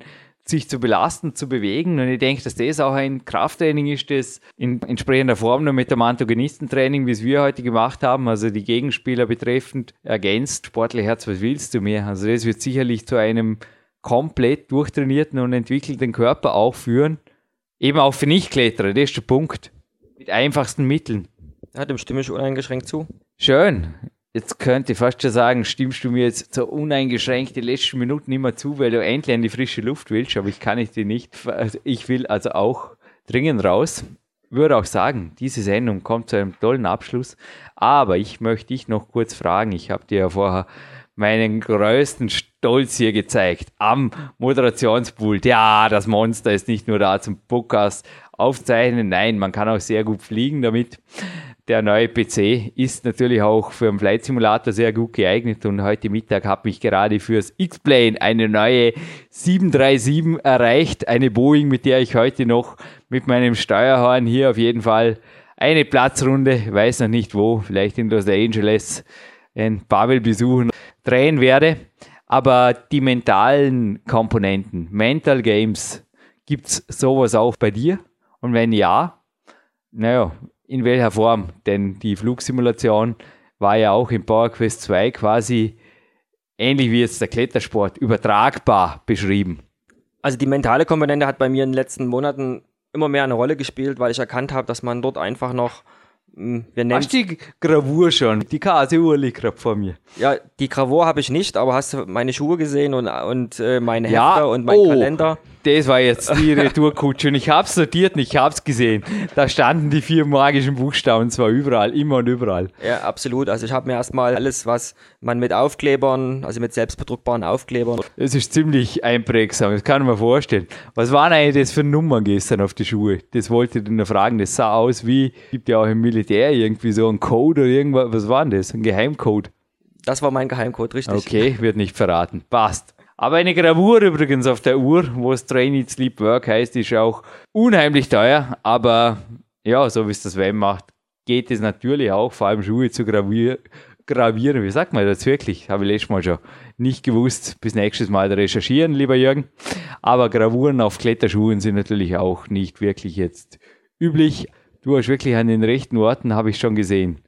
sich zu belasten, zu bewegen. Und ich denke, dass das auch ein Krafttraining ist, das in entsprechender Form nur mit dem Antagonistentraining, wie es wir heute gemacht haben, also die Gegenspieler betreffend, ergänzt. Sportler Herz, was willst du mehr? Also das wird sicherlich zu einem komplett durchtrainierten und entwickelten Körper auch führen. Eben auch für Nichtkletterer, das ist der Punkt. Mit einfachsten Mitteln. Ja, dem stimme ich uneingeschränkt zu. Schön. Jetzt könnte ich fast schon sagen, stimmst du mir jetzt so uneingeschränkt die letzten Minuten immer zu, weil du endlich an die frische Luft willst, aber ich kann ich dir nicht. Also ich will also auch dringend raus. Würde auch sagen, diese Sendung kommt zu einem tollen Abschluss. Aber ich möchte dich noch kurz fragen. Ich habe dir ja vorher meinen größten Stolz hier gezeigt am Moderationspult. Ja, das Monster ist nicht nur da zum Podcast aufzeichnen. Nein, man kann auch sehr gut fliegen damit der neue PC ist natürlich auch für einen Flight Simulator sehr gut geeignet und heute Mittag habe ich gerade fürs X-Plane eine neue 737 erreicht, eine Boeing, mit der ich heute noch mit meinem Steuerhorn hier auf jeden Fall eine Platzrunde, weiß noch nicht wo, vielleicht in Los Angeles, in Pavel besuchen, drehen werde. Aber die mentalen Komponenten, Mental Games, gibt es sowas auch bei dir? Und wenn ja, naja, in welcher Form? Denn die Flugsimulation war ja auch im PowerQuest 2 quasi ähnlich wie jetzt der Klettersport, übertragbar beschrieben? Also die mentale Komponente hat bei mir in den letzten Monaten immer mehr eine Rolle gespielt, weil ich erkannt habe, dass man dort einfach noch hm, wir nennen Hast du die Gravur schon? Die Kase-Uhr liegt gerade vor mir. Ja, die Gravur habe ich nicht, aber hast du meine Schuhe gesehen und, und äh, meine Ja, Hefter und meinen oh. Kalender? Das war jetzt die Retourkutsche und ich hab's notiert und ich hab's gesehen. Da standen die vier magischen Buchstaben zwar überall, immer und überall. Ja, absolut. Also ich habe mir erstmal alles, was man mit Aufklebern, also mit selbstbedruckbaren Aufklebern, Das ist ziemlich einprägsam, das kann man vorstellen. Was waren eigentlich das für Nummern gestern auf die Schuhe? Das wollte ich noch fragen. Das sah aus wie, gibt ja auch im Militär irgendwie so einen Code oder irgendwas. Was war denn das? Ein Geheimcode? das war mein Geheimcode, richtig? Okay, wird nicht verraten. Passt. Aber eine Gravur übrigens auf der Uhr, wo es Train, Eat, Sleep, Work heißt, ist auch unheimlich teuer. Aber ja, so wie es das WM macht, geht es natürlich auch, vor allem Schuhe zu gravier gravieren. Wie sagt man das wirklich? Habe ich letztes Mal schon nicht gewusst. Bis nächstes Mal recherchieren, lieber Jürgen. Aber Gravuren auf Kletterschuhen sind natürlich auch nicht wirklich jetzt üblich. Du hast wirklich an den rechten Orten, habe ich schon gesehen.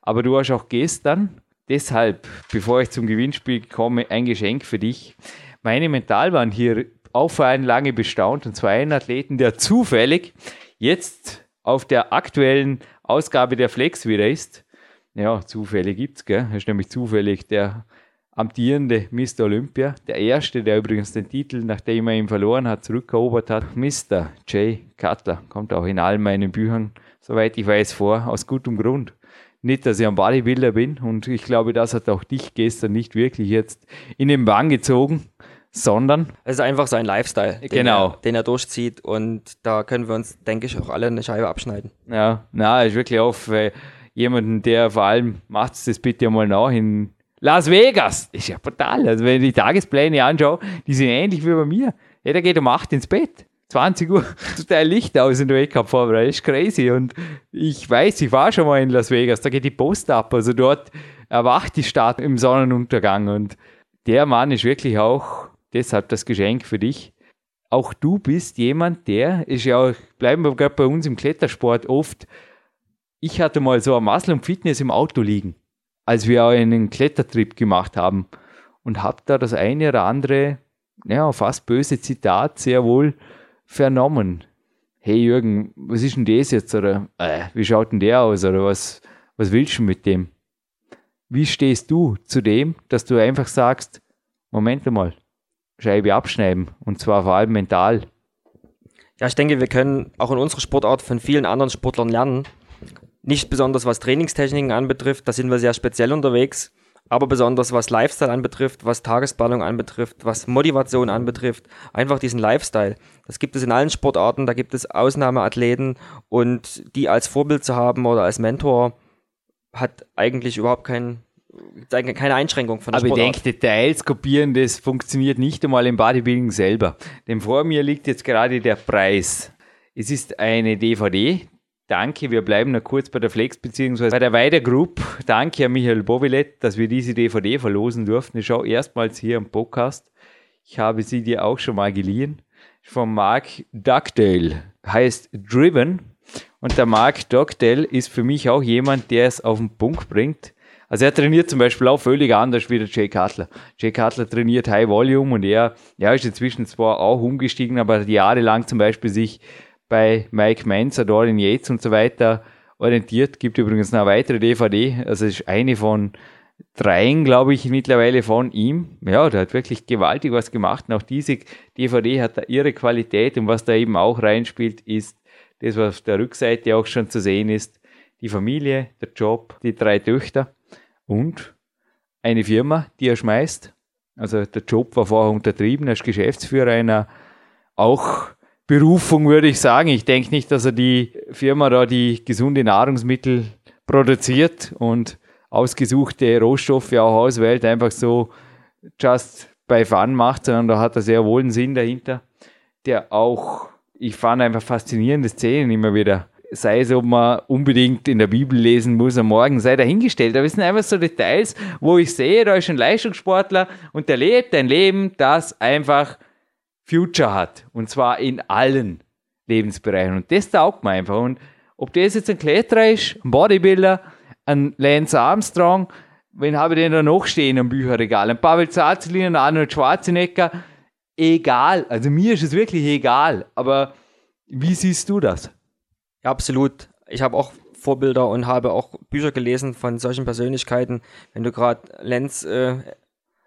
Aber du hast auch gestern Deshalb, bevor ich zum Gewinnspiel komme, ein Geschenk für dich. Meine Mental waren hier auch vor allem lange bestaunt und zwar ein Athleten, der zufällig jetzt auf der aktuellen Ausgabe der Flex wieder ist. Ja, Zufälle gibt's, gell? Er ist nämlich zufällig der amtierende Mr. Olympia, der erste, der übrigens den Titel, nachdem er ihn verloren hat, zurückerobert hat. Mr. Jay Cutler kommt auch in allen meinen Büchern, soweit ich weiß, vor, aus gutem Grund nicht, dass ich ein Bodybuilder bin und ich glaube, das hat auch dich gestern nicht wirklich jetzt in den Bann gezogen, sondern Es ist einfach sein Lifestyle, den, Genau. er, den er durchzieht und da können wir uns, denke ich, auch alle eine Scheibe abschneiden. ja, na, ist wirklich auch für jemanden, der vor allem macht das bitte mal nach in Las Vegas. Ist ja brutal. Also wenn ich die Tagespläne anschaue, die sind ähnlich wie bei mir. Jeder geht um 8 ins Bett. 20 Uhr, total Licht aus in der Wake-Up vorbereitet. Das ist crazy. Und ich weiß, ich war schon mal in Las Vegas, da geht die Post ab. Also dort erwacht die Stadt im Sonnenuntergang. Und der Mann ist wirklich auch deshalb das Geschenk für dich. Auch du bist jemand, der ist ja auch, bleiben wir gerade bei uns im Klettersport oft. Ich hatte mal so ein Muscle und Fitness im Auto liegen, als wir einen Klettertrip gemacht haben und habe da das eine oder andere, ja, fast böse Zitat sehr wohl vernommen. Hey Jürgen, was ist denn das jetzt? Oder äh, wie schaut denn der aus? Oder was, was willst du mit dem? Wie stehst du zu dem, dass du einfach sagst, Moment mal, Scheibe abschneiden und zwar vor allem mental. Ja, ich denke, wir können auch in unserer Sportart von vielen anderen Sportlern lernen. Nicht besonders was Trainingstechniken anbetrifft, da sind wir sehr speziell unterwegs, aber besonders was Lifestyle anbetrifft, was Tagesplanung anbetrifft, was Motivation anbetrifft, einfach diesen Lifestyle. Das gibt es in allen Sportarten, da gibt es Ausnahmeathleten und die als Vorbild zu haben oder als Mentor hat eigentlich überhaupt kein, keine Einschränkung von der Aber ich Sportart. denke, Details kopieren, das funktioniert nicht einmal im Bodybuilding selber. Denn vor mir liegt jetzt gerade der Preis. Es ist eine DVD. Danke, wir bleiben noch kurz bei der Flex beziehungsweise bei der Weider Group. Danke an Michael Bovilet, dass wir diese DVD verlosen durften. Ich schaue erstmals hier im Podcast. Ich habe sie dir auch schon mal geliehen. Von Mark Dugdale. Heißt Driven. Und der Mark Dugdale ist für mich auch jemand, der es auf den Punkt bringt. Also er trainiert zum Beispiel auch völlig anders wie der Jay Cutler. Jay Cutler trainiert High Volume und er, er ist inzwischen zwar auch umgestiegen, aber jahrelang zum Beispiel sich bei Mike Menzer, Dorian Yates und so weiter orientiert. Gibt übrigens noch eine weitere DVD, also ist eine von dreien, glaube ich, mittlerweile von ihm. Ja, der hat wirklich gewaltig was gemacht. Und auch diese DVD hat da ihre Qualität und was da eben auch reinspielt, ist das, was auf der Rückseite auch schon zu sehen ist. Die Familie, der Job, die drei Töchter und eine Firma, die er schmeißt. Also der Job war vorher untertrieben, er ist Geschäftsführer einer auch Berufung, würde ich sagen. Ich denke nicht, dass er die Firma da die gesunde Nahrungsmittel produziert und ausgesuchte Rohstoffe auch auswählt, einfach so just by fun macht, sondern da hat er sehr wohl einen Sinn dahinter, der auch, ich fand einfach faszinierende Szenen immer wieder. Sei es, ob man unbedingt in der Bibel lesen muss am Morgen, sei dahingestellt. Aber es sind einfach so Details, wo ich sehe, da ist ein Leistungssportler und der lebt ein Leben, das einfach Future hat. Und zwar in allen Lebensbereichen. Und das taugt mir einfach. Und ob das jetzt ein Kletterer ist, ein Bodybuilder, ein Lance Armstrong, wen habe ich denn da noch stehen am Bücherregal? Ein Pavel Zarzli, ein Arnold Schwarzenegger. Egal. Also mir ist es wirklich egal. Aber wie siehst du das? Ja, absolut. Ich habe auch Vorbilder und habe auch Bücher gelesen von solchen Persönlichkeiten. Wenn du gerade Lenz äh,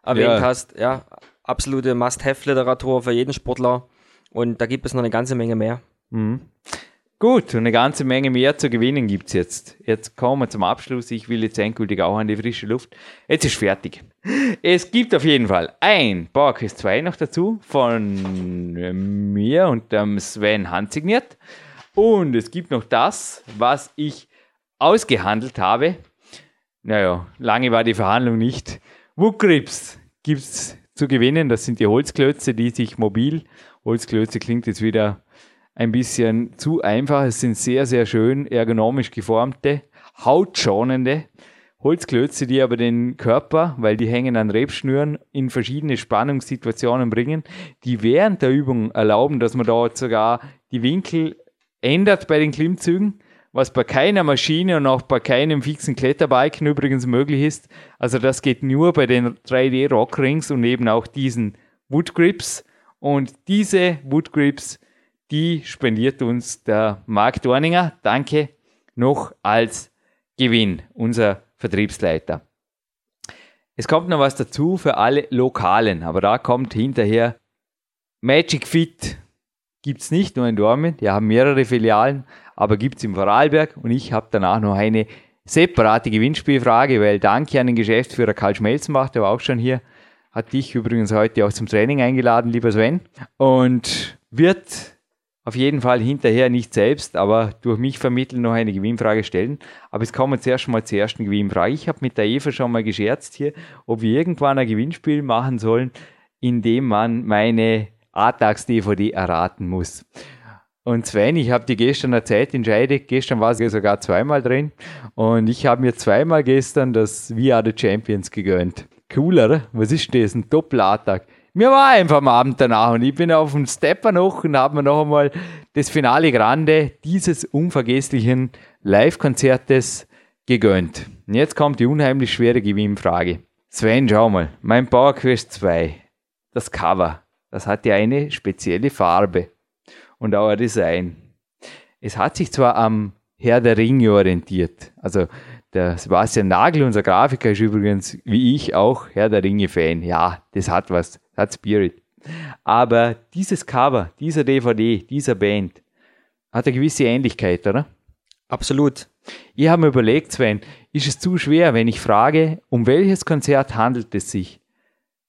erwähnt ja. hast, ja, absolute Must-Have-Literatur für jeden Sportler. Und da gibt es noch eine ganze Menge mehr. Mhm. Gut, und eine ganze Menge mehr zu gewinnen gibt es jetzt. Jetzt kommen wir zum Abschluss. Ich will jetzt endgültig auch an die frische Luft. Jetzt ist fertig. Es gibt auf jeden Fall ein Bauerquiz 2 noch dazu von mir und dem Sven handsigniert. Und es gibt noch das, was ich ausgehandelt habe. Naja, lange war die Verhandlung nicht. Woodgrips gibt es zu gewinnen. Das sind die Holzklötze, die sich mobil, Holzklötze klingt jetzt wieder ein bisschen zu einfach. Es sind sehr, sehr schön ergonomisch geformte, hautschonende Holzklötze, die aber den Körper, weil die hängen an Rebschnüren, in verschiedene Spannungssituationen bringen, die während der Übung erlauben, dass man dort sogar die Winkel ändert bei den Klimmzügen, was bei keiner Maschine und auch bei keinem fixen Kletterbiken übrigens möglich ist. Also das geht nur bei den 3D Rockrings und eben auch diesen Woodgrips. Und diese Woodgrips die spendiert uns der Marc Dorninger. Danke noch als Gewinn, unser Vertriebsleiter. Es kommt noch was dazu für alle Lokalen, aber da kommt hinterher Magic Fit. Gibt es nicht nur in Dortmund, wir haben mehrere Filialen, aber gibt es im Vorarlberg und ich habe danach noch eine separate Gewinnspielfrage, weil danke an den Geschäftsführer Karl Schmelzenbach, der war auch schon hier, hat dich übrigens heute auch zum Training eingeladen, lieber Sven, und wird auf jeden Fall hinterher nicht selbst, aber durch mich vermitteln noch eine Gewinnfrage stellen. Aber es kommen zuerst mal zur ersten Gewinnfrage. Ich habe mit der Eva schon mal gescherzt hier, ob wir irgendwann ein Gewinnspiel machen sollen, in dem man meine A-Tags-DVD erraten muss. Und Sven, ich habe dir gestern erzählt, entscheide, gestern war sie sogar zweimal drin und ich habe mir zweimal gestern das We Are the Champions gegönnt. Cooler, was ist das? Ein Doppel-A-Tag. Mir war einfach am Abend danach und ich bin auf dem Stepper noch und habe mir noch einmal das Finale Grande dieses unvergesslichen Live-Konzertes gegönnt. Und jetzt kommt die unheimlich schwere Gewinnfrage. Sven, schau mal, mein Power Quest 2, das Cover, das hat ja eine spezielle Farbe und auch ein Design. Es hat sich zwar am Herr der Ringe orientiert, also der Sebastian Nagel, unser Grafiker, ist übrigens, wie ich auch, Herr der Ringe-Fan. Ja, das hat was, das hat Spirit. Aber dieses Cover, dieser DVD, dieser Band, hat eine gewisse Ähnlichkeit, oder? Absolut. Ich habe mir überlegt, Sven, ist es zu schwer, wenn ich frage, um welches Konzert handelt es sich?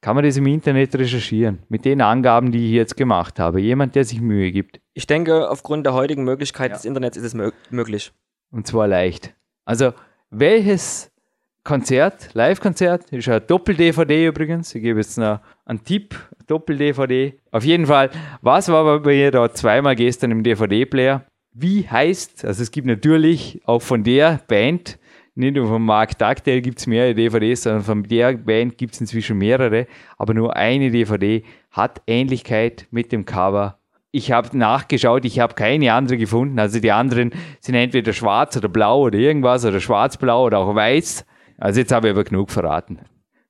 Kann man das im Internet recherchieren, mit den Angaben, die ich jetzt gemacht habe? Jemand, der sich Mühe gibt. Ich denke, aufgrund der heutigen Möglichkeit ja. des Internets ist es möglich. Und zwar leicht. Also, welches Konzert, Live-Konzert, ist ein Doppel-DVD übrigens. Ich gebe jetzt noch einen Tipp, Doppel-DVD. Auf jeden Fall, was war bei mir da zweimal gestern im DVD-Player? Wie heißt, also es gibt natürlich auch von der Band, nicht nur von Mark Dugdale gibt es mehrere DVDs, sondern von der Band gibt es inzwischen mehrere, aber nur eine DVD hat Ähnlichkeit mit dem Cover ich habe nachgeschaut, ich habe keine andere gefunden. Also die anderen sind entweder schwarz oder blau oder irgendwas oder schwarz-blau oder auch weiß. Also jetzt habe ich aber genug verraten.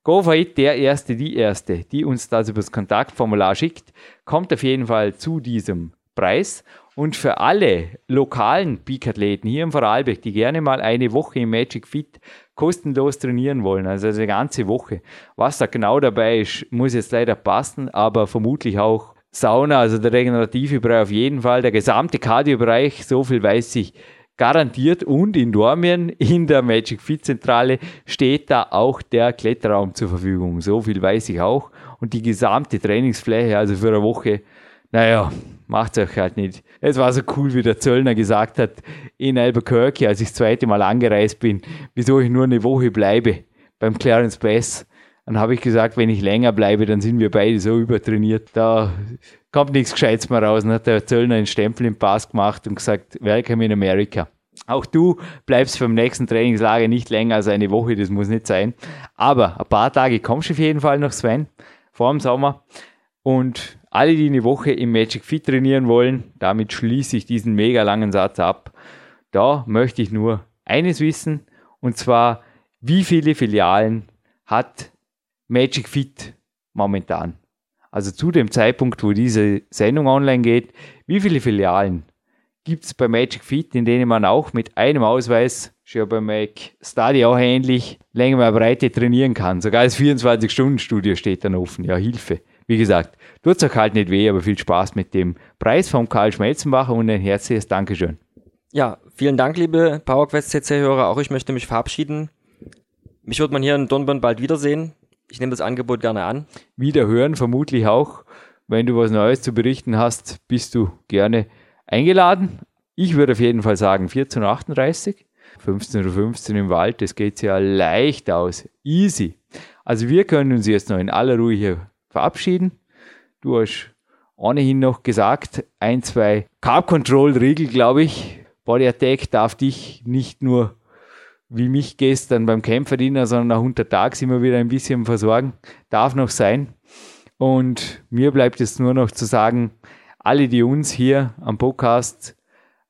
GoFit, der Erste, die Erste, die uns das über das Kontaktformular schickt, kommt auf jeden Fall zu diesem Preis. Und für alle lokalen Peak-Athleten hier im Vorarlberg, die gerne mal eine Woche im Magic Fit kostenlos trainieren wollen, also eine ganze Woche, was da genau dabei ist, muss jetzt leider passen, aber vermutlich auch Sauna, also der regenerative Bereich auf jeden Fall, der gesamte Cardio-Bereich, so viel weiß ich garantiert. Und in Dormien, in der Magic Fit Zentrale, steht da auch der Kletterraum zur Verfügung. So viel weiß ich auch. Und die gesamte Trainingsfläche, also für eine Woche, naja, macht euch halt nicht. Es war so cool, wie der Zöllner gesagt hat, in Albuquerque, als ich das zweite Mal angereist bin, wieso ich nur eine Woche bleibe beim Clarence Bass. Dann habe ich gesagt, wenn ich länger bleibe, dann sind wir beide so übertrainiert. Da kommt nichts Gescheites mehr raus. Dann hat der Zöllner einen Stempel im Pass gemacht und gesagt, Welcome in America. Auch du bleibst vom nächsten Trainingslager nicht länger als eine Woche, das muss nicht sein. Aber ein paar Tage kommst du auf jeden Fall noch, Sven, vor dem Sommer. Und alle, die eine Woche im Magic Fit trainieren wollen, damit schließe ich diesen mega langen Satz ab. Da möchte ich nur eines wissen, und zwar, wie viele Filialen hat Magic Fit momentan? Also zu dem Zeitpunkt, wo diese Sendung online geht, wie viele Filialen gibt es bei Magic Fit, in denen man auch mit einem Ausweis, schon bei Mac Study auch ähnlich, länger mal Breite trainieren kann. Sogar das 24-Stunden-Studio steht dann offen. Ja, Hilfe. Wie gesagt, tut es auch halt nicht weh, aber viel Spaß mit dem Preis vom Karl Schmelzenbacher und ein herzliches Dankeschön. Ja, vielen Dank, liebe PowerQuest CC-Hörer. Auch ich möchte mich verabschieden. Mich wird man hier in Dornbirn bald wiedersehen. Ich nehme das Angebot gerne an. Wieder hören, vermutlich auch. Wenn du was Neues zu berichten hast, bist du gerne eingeladen. Ich würde auf jeden Fall sagen 14.38 15.15 Uhr 15 im Wald, das geht ja leicht aus. Easy. Also wir können uns jetzt noch in aller Ruhe hier verabschieden. Du hast ohnehin noch gesagt, ein, zwei Carb Control Riegel, glaube ich. Body Attack darf dich nicht nur wie mich gestern beim Kämpferdiener, sondern auch untertags immer wieder ein bisschen versorgen. Darf noch sein. Und mir bleibt es nur noch zu sagen, alle, die uns hier am Podcast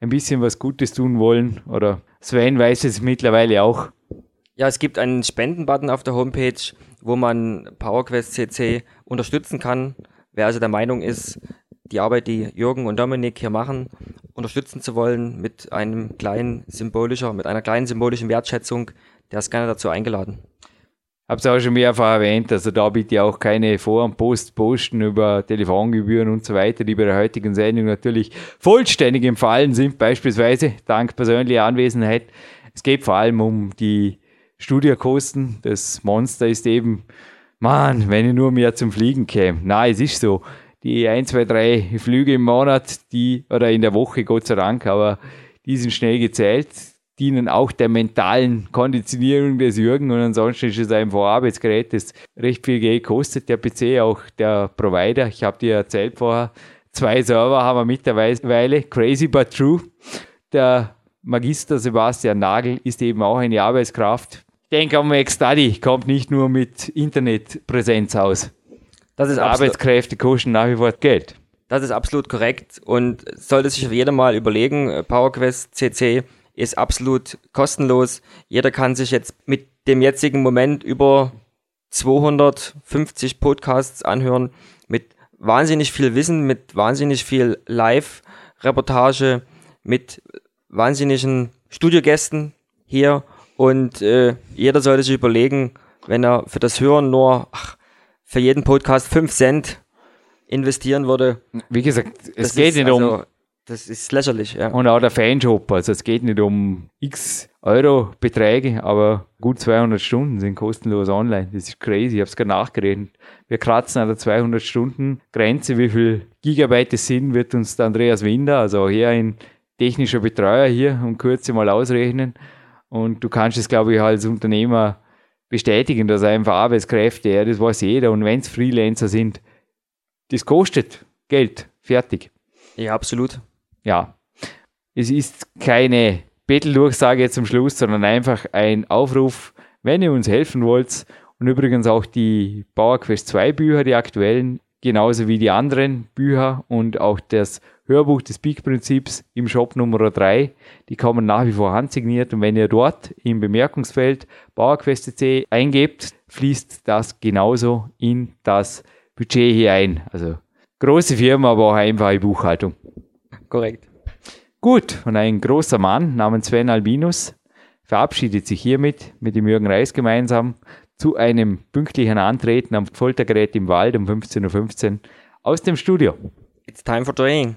ein bisschen was Gutes tun wollen, oder Sven weiß es mittlerweile auch. Ja, es gibt einen Spendenbutton auf der Homepage, wo man PowerQuest CC unterstützen kann. Wer also der Meinung ist, die Arbeit, die Jürgen und Dominik hier machen, unterstützen zu wollen mit einem kleinen symbolischer, mit einer kleinen symbolischen Wertschätzung, der ist gerne dazu eingeladen. Habe es auch schon mehrfach erwähnt, also da bitte auch keine Vor- und Post posten über Telefongebühren und so weiter, die bei der heutigen Sendung natürlich vollständig empfallen sind, beispielsweise dank persönlicher Anwesenheit. Es geht vor allem um die Studiokosten. Das Monster ist eben, man, wenn ich nur mehr zum Fliegen käme. Na, es ist so. Die ein, zwei, drei Flüge im Monat, die, oder in der Woche, Gott sei Dank, aber die sind schnell gezählt dienen auch der mentalen Konditionierung des Jürgen und ansonsten ist es ein Vorarbeitsgerät, das recht viel Geld kostet. Der PC, auch der Provider, ich habe dir erzählt vorher, zwei Server haben wir mittlerweile, crazy but true. Der Magister Sebastian Nagel ist eben auch eine Arbeitskraft. Ich denke, Mac Study kommt nicht nur mit Internetpräsenz aus. Das ist Arbeitskräfte kosten nach wie vor Geld. Das ist absolut korrekt und sollte sich jeder mal überlegen, PowerQuest CC ist absolut kostenlos. Jeder kann sich jetzt mit dem jetzigen Moment über 250 Podcasts anhören mit wahnsinnig viel Wissen, mit wahnsinnig viel Live-Reportage, mit wahnsinnigen Studiogästen hier und äh, jeder sollte sich überlegen, wenn er für das Hören nur ach, für jeden Podcast 5 Cent investieren würde. Wie gesagt, es geht nicht also, um das ist lächerlich, ja. Und auch der Fanshop, also es geht nicht um x Euro Beträge, aber gut 200 Stunden sind kostenlos online. Das ist crazy, ich habe es gerade nachgerechnet. Wir kratzen an der 200 Stunden Grenze. Wie viel Gigabyte es sind, wird uns der Andreas Winder, also hier ein technischer Betreuer hier, um kurz mal ausrechnen. Und du kannst es, glaube ich, als Unternehmer bestätigen, dass einfach Arbeitskräfte, ja, das weiß jeder. Und wenn es Freelancer sind, das kostet Geld. Fertig. Ja, absolut ja, es ist keine Betteldurchsage zum Schluss, sondern einfach ein Aufruf, wenn ihr uns helfen wollt. Und übrigens auch die PowerQuest 2 Bücher, die aktuellen, genauso wie die anderen Bücher und auch das Hörbuch des Peak-Prinzips im Shop Nummer 3, die kommen nach wie vor handsigniert. Und wenn ihr dort im Bemerkungsfeld PowerQuest.c eingebt, fließt das genauso in das Budget hier ein. Also große Firma, aber auch einfache Buchhaltung. Korrekt. Gut, und ein großer Mann namens Sven Albinus verabschiedet sich hiermit mit dem Jürgen Reis gemeinsam zu einem pünktlichen Antreten am Foltergerät im Wald um 15.15 Uhr aus dem Studio. It's time for training.